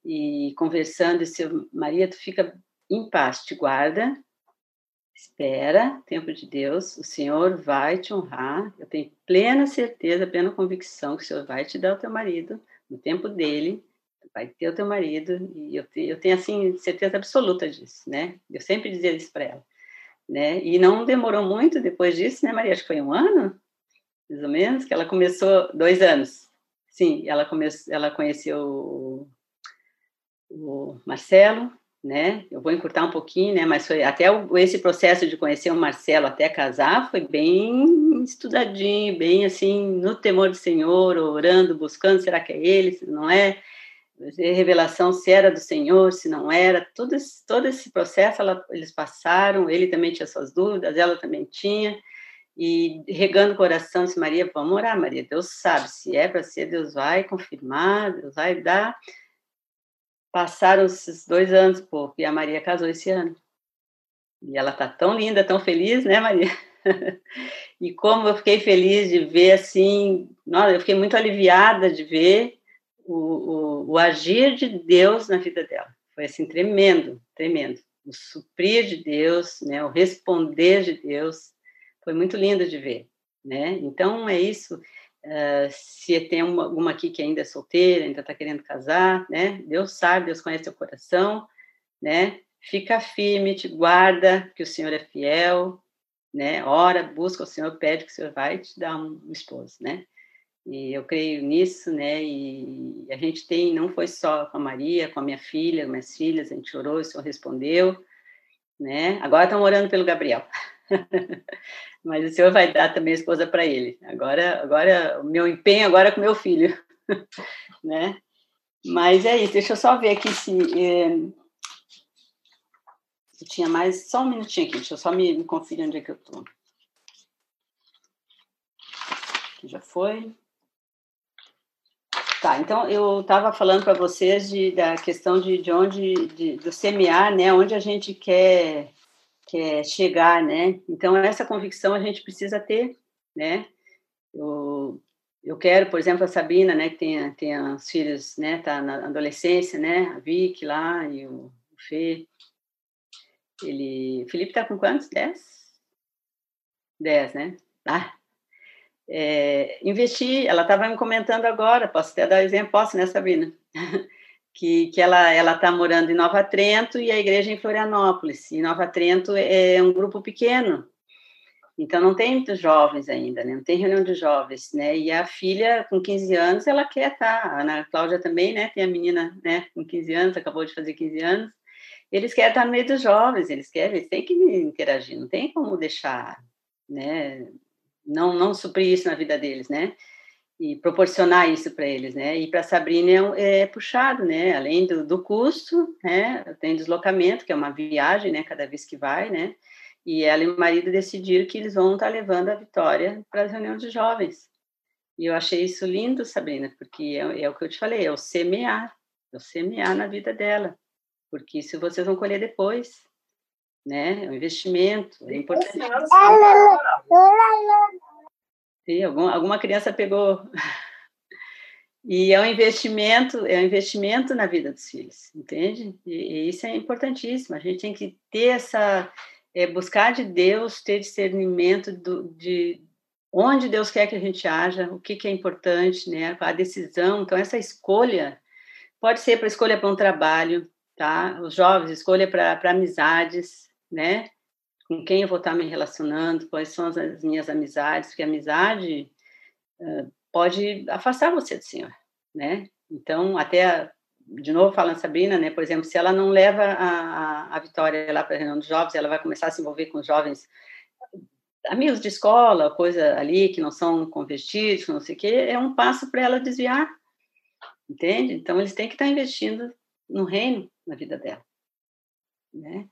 e conversando. E seu marido fica em paz, te guarda, espera, tempo de Deus, o Senhor vai te honrar. Eu tenho plena certeza, plena convicção que o Senhor vai te dar o teu marido no tempo dele, vai ter o teu marido e eu, eu tenho assim certeza absoluta disso, né? Eu sempre dizia isso para ela, né? E não demorou muito depois disso, né, Maria? Acho que foi um ano, mais ou menos, que ela começou dois anos. Sim, ela começou, ela conheceu o, o Marcelo, né? Eu vou encurtar um pouquinho, né? Mas foi até o, esse processo de conhecer o Marcelo até casar foi bem estudadinho, bem assim no temor do Senhor, orando, buscando, será que é ele, se não é? Revelação se era do Senhor, se não era, todo esse, todo esse processo ela, eles passaram, ele também tinha suas dúvidas, ela também tinha, e regando o coração, disse, Maria, vamos orar, Maria, Deus sabe, se é para ser, Deus vai confirmar, Deus vai dar, Passaram esses dois anos, pô, e a Maria casou esse ano. E ela tá tão linda, tão feliz, né, Maria? e como eu fiquei feliz de ver, assim, nossa, eu fiquei muito aliviada de ver o, o, o agir de Deus na vida dela. Foi, assim, tremendo, tremendo. O suprir de Deus, né, o responder de Deus, foi muito lindo de ver, né? Então, é isso. Uh, se tem uma, alguma aqui que ainda é solteira, ainda está querendo casar, né? Deus sabe, Deus conhece o coração, né? Fica firme, te guarda, que o Senhor é fiel, né? Ora, busca o Senhor, pede que o Senhor vai te dar um, um esposo, né? E eu creio nisso, né? E a gente tem, não foi só com a Maria, com a minha filha, minhas filhas, a gente orou, o Senhor respondeu, né? Agora estão orando pelo Gabriel. Mas o senhor vai dar também a esposa para ele. Agora, agora o meu empenho agora é com meu filho, né? Mas é isso. Deixa eu só ver aqui se eu tinha mais só um minutinho aqui. Deixa eu só me, me conferir onde é que eu estou. Aqui já foi. Tá, então eu estava falando para vocês de, da questão de, de onde, de, do semear, né? Onde a gente quer quer chegar, né? Então essa convicção a gente precisa ter, né? Eu, eu quero, por exemplo, a Sabina, né, que tem, tem os filhos, né, tá na adolescência, né, a Vicky lá e o, o Fê. Ele, o Felipe tá com quantos? Dez? Dez, né? Ah, é, investir, ela estava me comentando agora, posso até dar exemplo, posso, né, Sabina? que, que ela ela está morando em Nova Trento e a igreja em Florianópolis. E Nova Trento é um grupo pequeno, então não tem muitos jovens ainda, né? Não tem reunião de jovens, né? E a filha com 15 anos, ela quer estar. Tá, a Ana Cláudia também, né? Tem a menina, né? Com 15 anos, acabou de fazer 15 anos. Eles querem estar no meio dos jovens, eles querem, eles têm que interagir, não tem como deixar, né? Não não suprir isso na vida deles, né? E proporcionar isso para eles, né? E para a Sabrina é, é, puxado, né? Além do, do custo, né? Tem deslocamento, que é uma viagem, né? Cada vez que vai, né? E ela e o marido decidiram que eles vão estar tá levando a Vitória para as reuniões de jovens. E eu achei isso lindo, Sabrina, porque é, é, o que eu te falei, é o semear, é o semear na vida dela, porque isso vocês vão colher depois, né? É um investimento, é importante. Algum, alguma criança pegou. E é um investimento, é um investimento na vida dos filhos, entende? E, e isso é importantíssimo. A gente tem que ter essa, é, buscar de Deus, ter discernimento do, de onde Deus quer que a gente haja, o que, que é importante, né? A decisão. Então essa escolha pode ser para escolha para um trabalho, tá? Os jovens escolha para amizades, né? Com quem eu vou estar me relacionando, quais são as minhas amizades, porque a amizade uh, pode afastar você do Senhor, né? Então, até, de novo falando Sabrina, né, por exemplo, se ela não leva a, a, a Vitória lá para a reunião dos jovens, ela vai começar a se envolver com jovens amigos de escola, coisa ali que não são convertidos, não sei o quê, é um passo para ela desviar, entende? Então, eles têm que estar investindo no reino na vida dela, né?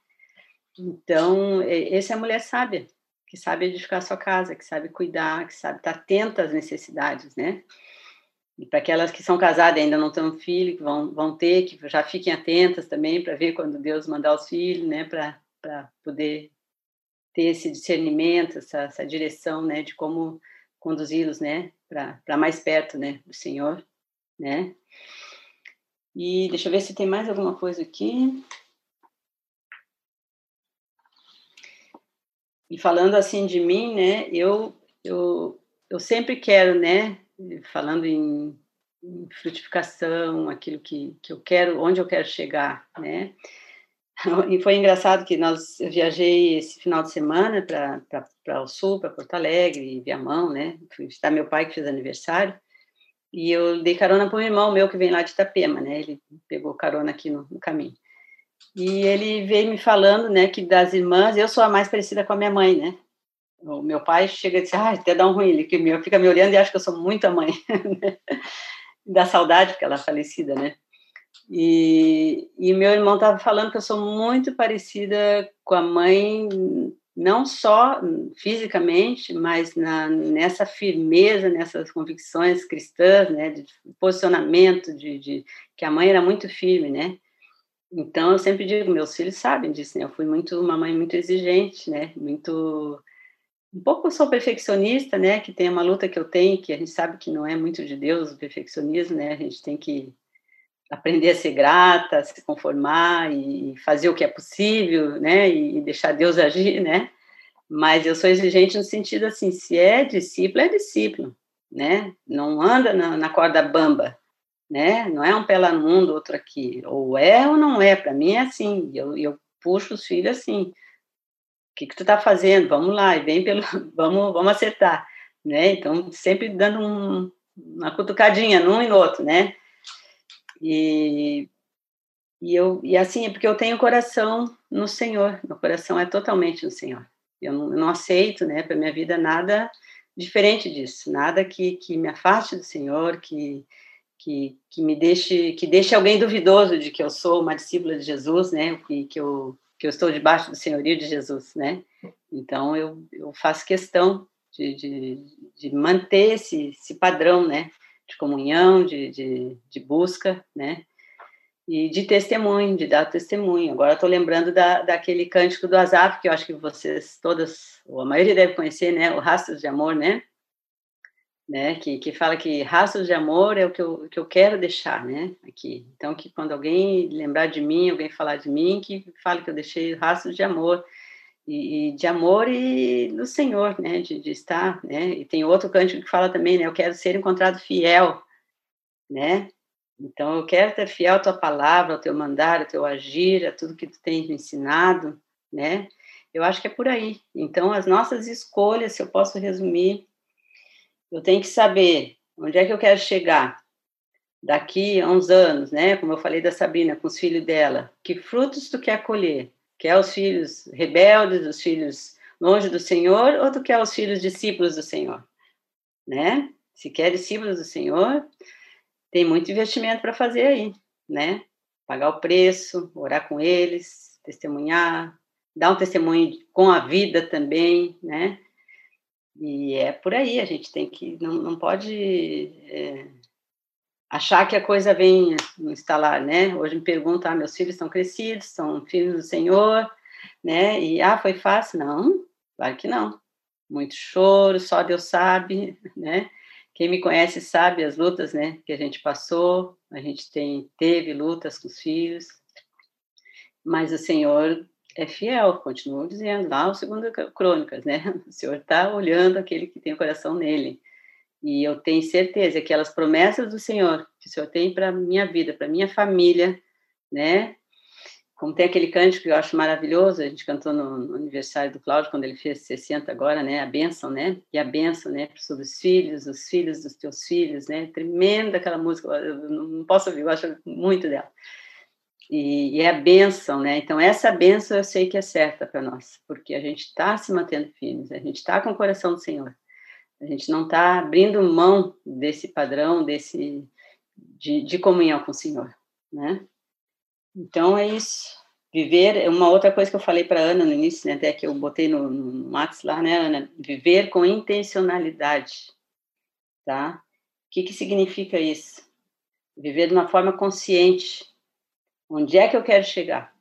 Então, essa é a mulher sábia, que sabe edificar sua casa, que sabe cuidar, que sabe estar atenta às necessidades, né? E para aquelas que são casadas e ainda não têm filho, que vão, vão ter, que já fiquem atentas também para ver quando Deus mandar os filhos, né? Para poder ter esse discernimento, essa, essa direção, né, de como conduzi-los, né, para mais perto, né, do Senhor, né. E deixa eu ver se tem mais alguma coisa aqui. E falando assim de mim, né, eu eu eu sempre quero, né, falando em, em frutificação, aquilo que, que eu quero, onde eu quero chegar, né? E foi engraçado que nós eu viajei esse final de semana para o sul, para Porto Alegre, Viamão, né? Fui visitar meu pai que fez aniversário. E eu dei carona para um irmão meu que vem lá de Itapema, né? Ele pegou carona aqui no, no, caminho. E ele veio me falando, né, que das irmãs, eu sou a mais parecida com a minha mãe, né? O meu pai chega e diz, ah, até dá um ruim, ele fica me olhando e acha que eu sou muito a mãe. Da saudade, porque ela é falecida, né? E, e meu irmão estava falando que eu sou muito parecida com a mãe, não só fisicamente, mas na, nessa firmeza, nessas convicções cristãs, né, de posicionamento, de, de, que a mãe era muito firme, né? Então eu sempre digo, meus filhos sabem disso, né? Eu fui muito uma mãe muito exigente, né? Muito um pouco sou perfeccionista, né? Que tem uma luta que eu tenho, que a gente sabe que não é muito de Deus o perfeccionismo, né? A gente tem que aprender a ser grata, se conformar e fazer o que é possível, né? E deixar Deus agir, né? Mas eu sou exigente no sentido assim, se é discípulo, é discípulo, né? Não anda na, na corda bamba, né? Não é um pé lá no mundo, outro aqui. Ou é ou não é. Para mim é assim. Eu, eu puxo os filhos assim. O que, que tu tá fazendo? Vamos lá, e vem pelo. Vamos, vamos acertar, né? Então, sempre dando um, uma cutucadinha num e no outro, né? E, e, eu, e assim, é porque eu tenho coração no Senhor, meu coração é totalmente no Senhor. Eu não, eu não aceito, né, para minha vida nada diferente disso, nada que, que me afaste do Senhor, que, que, que me deixe, que deixe alguém duvidoso de que eu sou uma discípula de Jesus, né, que, que, eu, que eu estou debaixo do senhorio de Jesus, né. Então, eu, eu faço questão de, de, de manter esse, esse padrão, né, de comunhão, de, de, de busca, né? E de testemunho, de dar testemunho. Agora estou lembrando da, daquele cântico do Azaf, que eu acho que vocês todas, ou a maioria deve conhecer, né? O Rastros de Amor, né? Né? Que, que fala que rastros de amor é o que eu, que eu quero deixar, né? Aqui. Então, que quando alguém lembrar de mim, alguém falar de mim, que fale que eu deixei rastros de amor e, e, de amor e do Senhor, né, de, de, estar, né, e tem outro cântico que fala também, né, eu quero ser encontrado fiel, né, então eu quero ter fiel à tua palavra, ao teu mandar, ao teu agir, a tudo que tu tens me ensinado, né, eu acho que é por aí. Então as nossas escolhas, se eu posso resumir, eu tenho que saber onde é que eu quero chegar daqui a uns anos, né, como eu falei da Sabrina com os filhos dela, que frutos tu quer colher, Quer os filhos rebeldes, os filhos longe do Senhor, ou tu quer os filhos discípulos do Senhor? Né? Se quer discípulos do Senhor, tem muito investimento para fazer aí, né? Pagar o preço, orar com eles, testemunhar, dar um testemunho com a vida também, né? E é por aí, a gente tem que, não, não pode é, achar que a coisa vem instalar, né? Hoje me perguntam, ah, meus filhos estão crescidos, são filhos do Senhor, né? E, ah, foi fácil? Não, claro que não. Muito choro, só Deus sabe, né? Quem me conhece sabe as lutas, né, que a gente passou, a gente tem, teve lutas com os filhos, mas o Senhor é fiel, continuo dizendo, lá o segundo Crônicas, né? O Senhor está olhando aquele que tem o coração nele. E eu tenho certeza que aquelas promessas do Senhor que o Senhor tem para minha vida, para minha família, né? Como tem aquele cântico que eu acho maravilhoso, a gente cantou no, no aniversário do Cláudio, quando ele fez 60 agora, né? A bênção, né? E a bênção, né? Sobre os filhos, os filhos dos teus filhos, né? Tremenda aquela música, eu não posso ouvir, eu acho muito dela. E, e, é a bênção, né? Então, essa bênção eu sei que é certa para nós, porque a gente está se mantendo firmes, a gente está com o coração do Senhor. A gente não está abrindo mão desse padrão, desse de, de, comunhão com o Senhor, né? Então é isso. Viver, uma outra coisa que eu falei para Ana no início, né, até que eu botei no, no Max lá, né, Ana? Viver com intencionalidade, tá? O que, que significa isso? Viver de uma forma consciente. Onde é que eu quero chegar?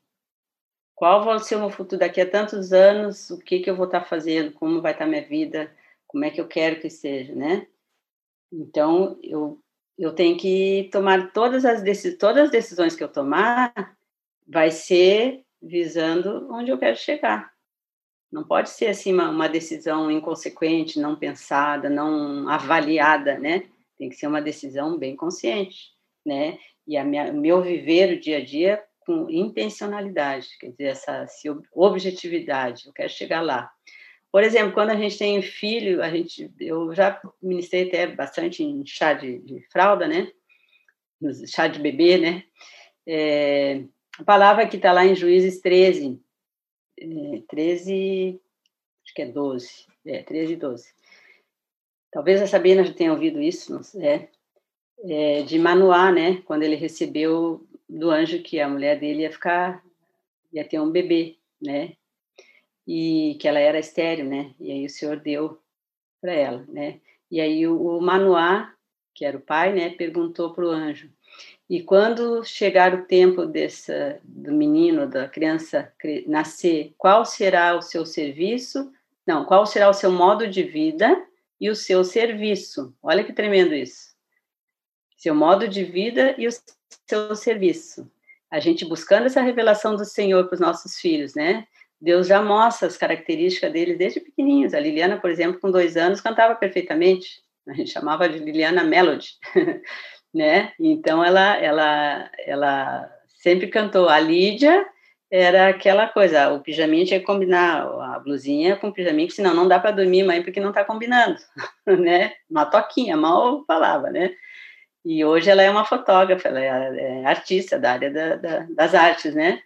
qual vai ser o meu futuro daqui a tantos anos, o que, que eu vou estar fazendo, como vai estar minha vida, como é que eu quero que seja, né? Então, eu, eu tenho que tomar todas as, todas as decisões que eu tomar, vai ser visando onde eu quero chegar. Não pode ser assim uma, uma decisão inconsequente, não pensada, não avaliada, né? Tem que ser uma decisão bem consciente, né? E a minha, meu viver o dia a dia com intencionalidade, quer dizer, essa, objetividade, eu quero chegar lá. Por exemplo, quando a gente tem filho, a gente, eu já ministrei até bastante em chá de, de fralda, né? Chá de bebê, né? É, a palavra que está lá em Juízes 13, é, 13, acho que é 12, é, 13 e 12. Talvez a Sabina já tenha ouvido isso, não sei, é, é, de Manoá, né? Quando ele recebeu do anjo que a mulher dele ia ficar, ia ter um bebê, né? E que ela era estéreo, né? E aí o Senhor deu para ela, né? E aí o, o Manoá, que era o pai, né? Perguntou para o anjo. E quando chegar o tempo dessa, do menino, da criança nascer, qual será o seu serviço? Não, qual será o seu modo de vida e o seu serviço? Olha que tremendo isso. Seu modo de vida e o seu serviço. A gente buscando essa revelação do Senhor para os nossos filhos, né? Deus já mostra as características deles desde pequenininhos. A Liliana, por exemplo, com dois anos, cantava perfeitamente. A gente chamava de Liliana Melody, né? Então ela, ela, ela sempre cantou. A Lídia era aquela coisa, o pijaminha tinha que combinar a blusinha com o pijaminha, senão não dá para dormir, mãe, porque não está combinando, né? Uma toquinha, mal falava, né? E hoje ela é uma fotógrafa, ela é, é artista da área da, da, das artes, né?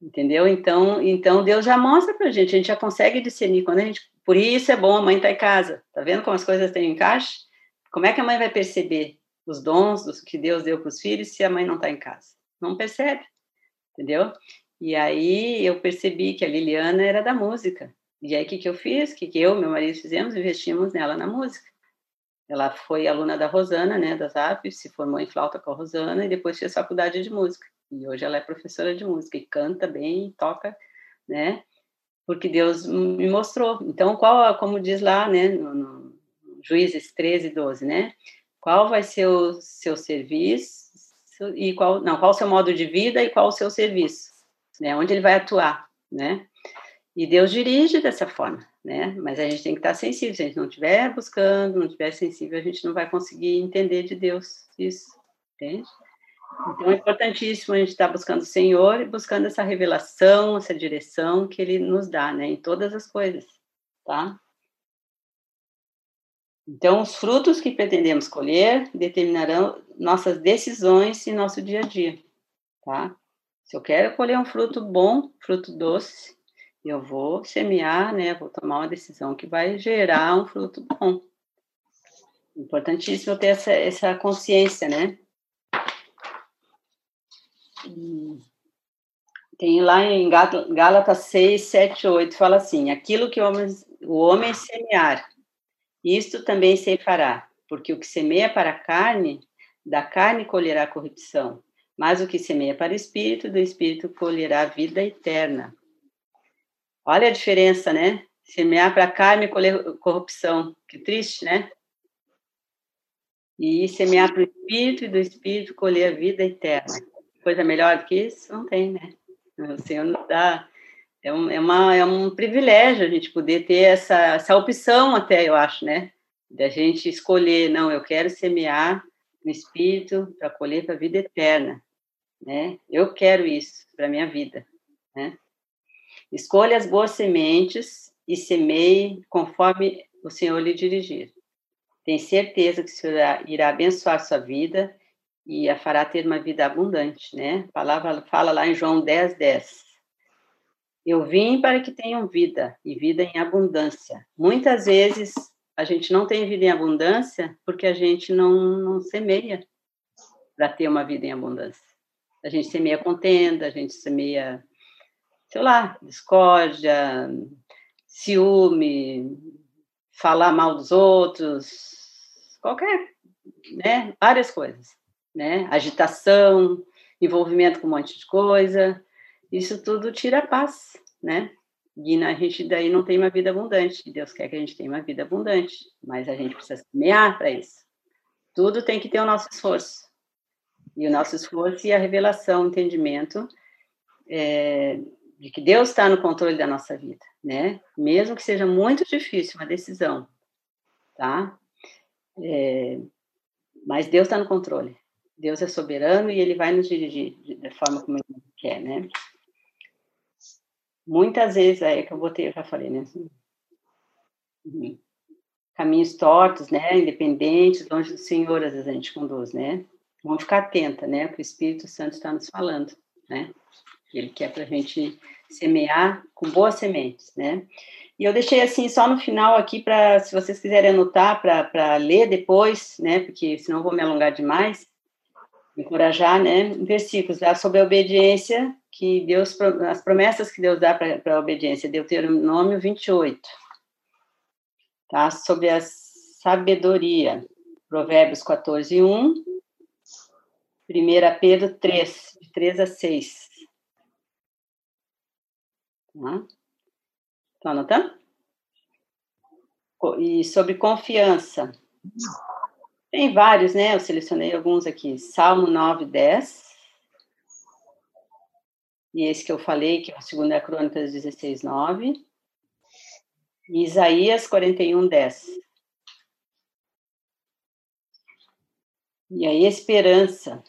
Entendeu? Então, então Deus já mostra para a gente, a gente já consegue discernir quando a gente. Por isso é bom a mãe estar tá em casa. Tá vendo como as coisas têm encaixe? Como é que a mãe vai perceber os dons dos que Deus deu para os filhos se a mãe não está em casa? Não percebe, entendeu? E aí eu percebi que a Liliana era da música. E aí o que, que eu fiz? O que, que eu meu marido fizemos? Investimos nela na música. Ela foi aluna da Rosana, né, das APs, se formou em flauta com a Rosana e depois fez faculdade de música. E hoje ela é professora de música e canta bem, toca, né? Porque Deus me mostrou. Então, qual, como diz lá, né, no, no Juízes 13, 12, né? Qual vai ser o seu serviço e qual, não, qual o seu modo de vida e qual o seu serviço, né? Onde ele vai atuar, né? E Deus dirige dessa forma, né? Mas a gente tem que estar sensível. Se a gente não estiver buscando, não estiver sensível, a gente não vai conseguir entender de Deus isso, entende? Então é importantíssimo a gente estar buscando o Senhor e buscando essa revelação, essa direção que Ele nos dá, né? Em todas as coisas, tá? Então, os frutos que pretendemos colher determinarão nossas decisões e nosso dia a dia, tá? Se eu quero colher um fruto bom, fruto doce, eu vou semear, né? Vou tomar uma decisão que vai gerar um fruto bom. Importantíssimo ter essa, essa consciência, né? Tem lá em Gálatas 6, 7, 8, fala assim: aquilo que o homem, o homem semear, isto também se fará, porque o que semeia para a carne, da carne colherá corrupção, mas o que semeia para o espírito, do espírito colherá vida eterna. Olha a diferença, né? Semear para carne e colher corrupção. Que triste, né? E semear para o espírito e do espírito colher a vida eterna. Coisa melhor do que isso? Não tem, né? O Senhor nos dá. É um, é, uma, é um privilégio a gente poder ter essa, essa opção, até, eu acho, né? Da gente escolher, não, eu quero semear no espírito para colher para a vida eterna, né? Eu quero isso para minha vida, né? Escolha as boas sementes e semeie conforme o Senhor lhe dirigir. Tem certeza que o Senhor irá abençoar sua vida e a fará ter uma vida abundante, né? A palavra fala lá em João 10, 10. Eu vim para que tenham vida e vida em abundância. Muitas vezes a gente não tem vida em abundância porque a gente não, não semeia para ter uma vida em abundância. A gente semeia contenda, a gente semeia sei lá, discórdia, ciúme, falar mal dos outros, qualquer, né, várias coisas, né, agitação, envolvimento com um monte de coisa, isso tudo tira a paz, né? E a gente daí não tem uma vida abundante. Deus quer que a gente tenha uma vida abundante, mas a gente precisa semear para isso. Tudo tem que ter o nosso esforço. E o nosso esforço e a revelação, o entendimento é, de que Deus está no controle da nossa vida, né? Mesmo que seja muito difícil uma decisão, tá? É, mas Deus está no controle. Deus é soberano e Ele vai nos dirigir da forma como Ele quer, né? Muitas vezes, é que eu botei, eu já falei, né? Uhum. Caminhos tortos, né? Independentes, longe do Senhor, às vezes a gente conduz, né? Vamos ficar atenta, né? Que o Espírito Santo está nos falando, né? Ele quer para a gente semear com boas sementes, né? E eu deixei assim só no final aqui para, se vocês quiserem anotar, para ler depois, né? Porque senão vou me alongar demais. Encorajar, né? Versículos lá sobre a obediência que Deus, as promessas que Deus dá para a obediência. Deuteronômio 28. Tá? Sobre a sabedoria. Provérbios 14, 1. 1 Pedro 3, de 3 a 6. Tá? Estão anotando? E sobre confiança. Tem vários, né? Eu selecionei alguns aqui. Salmo 9, 10. E esse que eu falei, que é o 2 Crônicas 16, 9. E Isaías 41, 10. E aí, esperança.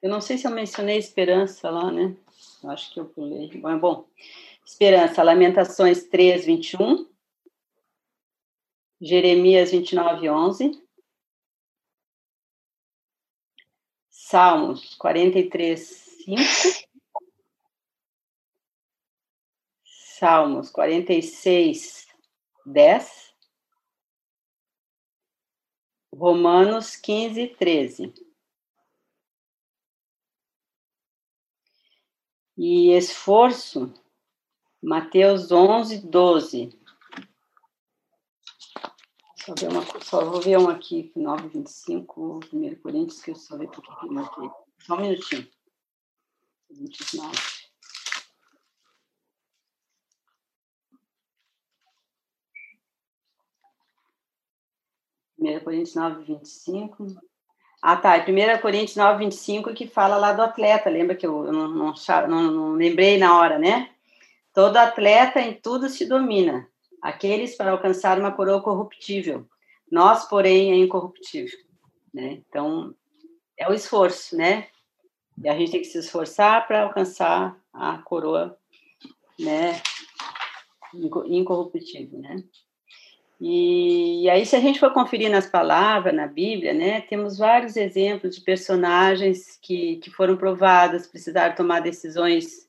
Eu não sei se eu mencionei esperança lá, né? Eu acho que eu pulei. Bom, é bom. Esperança, Lamentações 3, 21. Jeremias 29, 11. Salmos 43, 5. Salmos 46, 10. Romanos 15, 13. E esforço Mateus 11, 12. Só, ver uma, só vou ver um aqui, 9, 25, 1 Coríntios, que eu só ver porque eu marquei. Só um minutinho. 29. Primeira Coríntios 9, 25. Ah, tá. Primeira Coríntios 9, 25, que fala lá do atleta. Lembra que eu, não, não, não lembrei na hora, né? Todo atleta em tudo se domina, aqueles para alcançar uma coroa corruptível. Nós, porém, é incorruptível. Né? Então, é o esforço, né? E a gente tem que se esforçar para alcançar a coroa, né? Incorruptível, né? E, aí, se a gente for conferir nas palavras, na Bíblia, né, temos vários exemplos de personagens que, que foram provados, precisaram tomar decisões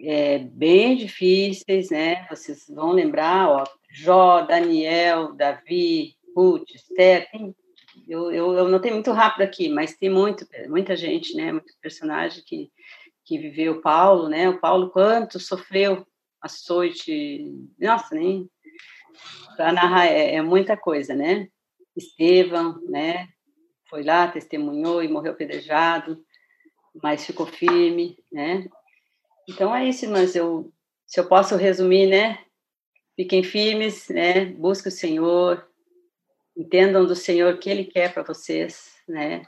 é, bem difíceis, né? Vocês vão lembrar, ó, Jó, Daniel, Davi, Ruth, Esther, tem, eu, eu, eu notei muito rápido aqui, mas tem muito, muita gente, né? Muito personagem que, que viveu Paulo, né? O Paulo quanto sofreu açoite, nossa, nem para narrar é, é, muita coisa, né? Estevão, né? Foi lá, testemunhou e morreu apedrejado, mas ficou firme, né? Então é isso, mas eu, se eu posso resumir, né? Fiquem firmes, né? Busquem o Senhor, entendam do Senhor o que Ele quer para vocês, né?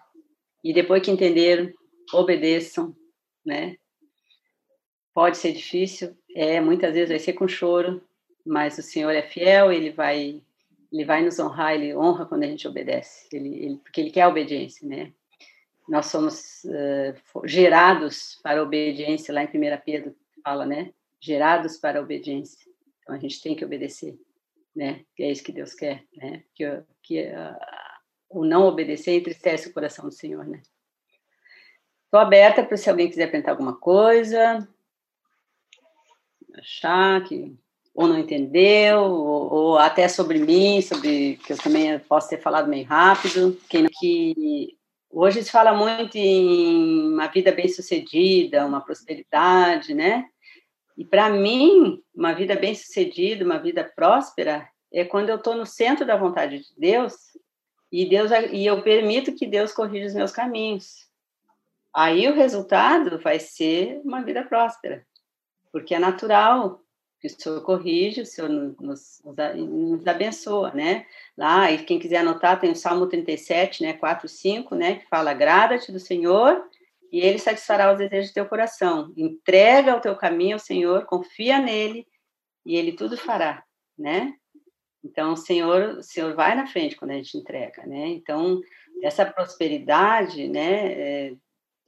E depois que entenderam, obedeçam, né? Pode ser difícil, é, muitas vezes vai ser com choro, mas o Senhor é fiel, Ele vai, Ele vai nos honrar, Ele honra quando a gente obedece, ele, ele porque Ele quer a obediência, né? Nós somos uh, gerados para a obediência, lá em 1 Pedro fala, né? Gerados para a obediência. Então a gente tem que obedecer, né? E é isso que Deus quer, né? Que, que uh, o não obedecer entristece o coração do Senhor, né? Estou aberta para se alguém quiser perguntar alguma coisa, achar que ou não entendeu, ou, ou, até sobre mim, sobre que eu também posso ter falado meio rápido, quem não, que Hoje se fala muito em uma vida bem-sucedida, uma prosperidade, né? E para mim, uma vida bem-sucedida, uma vida próspera, é quando eu estou no centro da vontade de Deus e Deus e eu permito que Deus corrija os meus caminhos. Aí o resultado vai ser uma vida próspera, porque é natural que o Senhor corrige, o Senhor nos, nos, abençoa, né? Lá, e quem quiser anotar, tem o Salmo 37, né, 4, 5, né, que fala, agrada-te do Senhor e Ele satisfará os desejos do teu coração. Entrega o teu caminho ao Senhor, confia nele e Ele tudo fará, né? Então, o Senhor, o Senhor vai na frente quando a gente entrega, né? Então, essa prosperidade, né, é,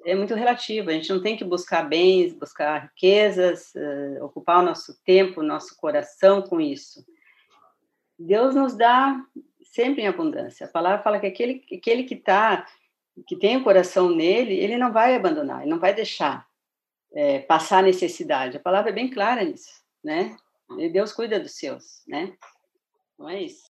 é muito relativa. A gente não tem que buscar bens, buscar riquezas, uh, ocupar o nosso tempo, o nosso coração com isso. Deus nos dá sempre em abundância. A palavra fala que aquele, aquele que está, que tem o coração nele, ele não vai abandonar, ele não vai deixar é, passar necessidade. A palavra é bem clara nisso, né? E Deus cuida dos seus, né? Não é isso.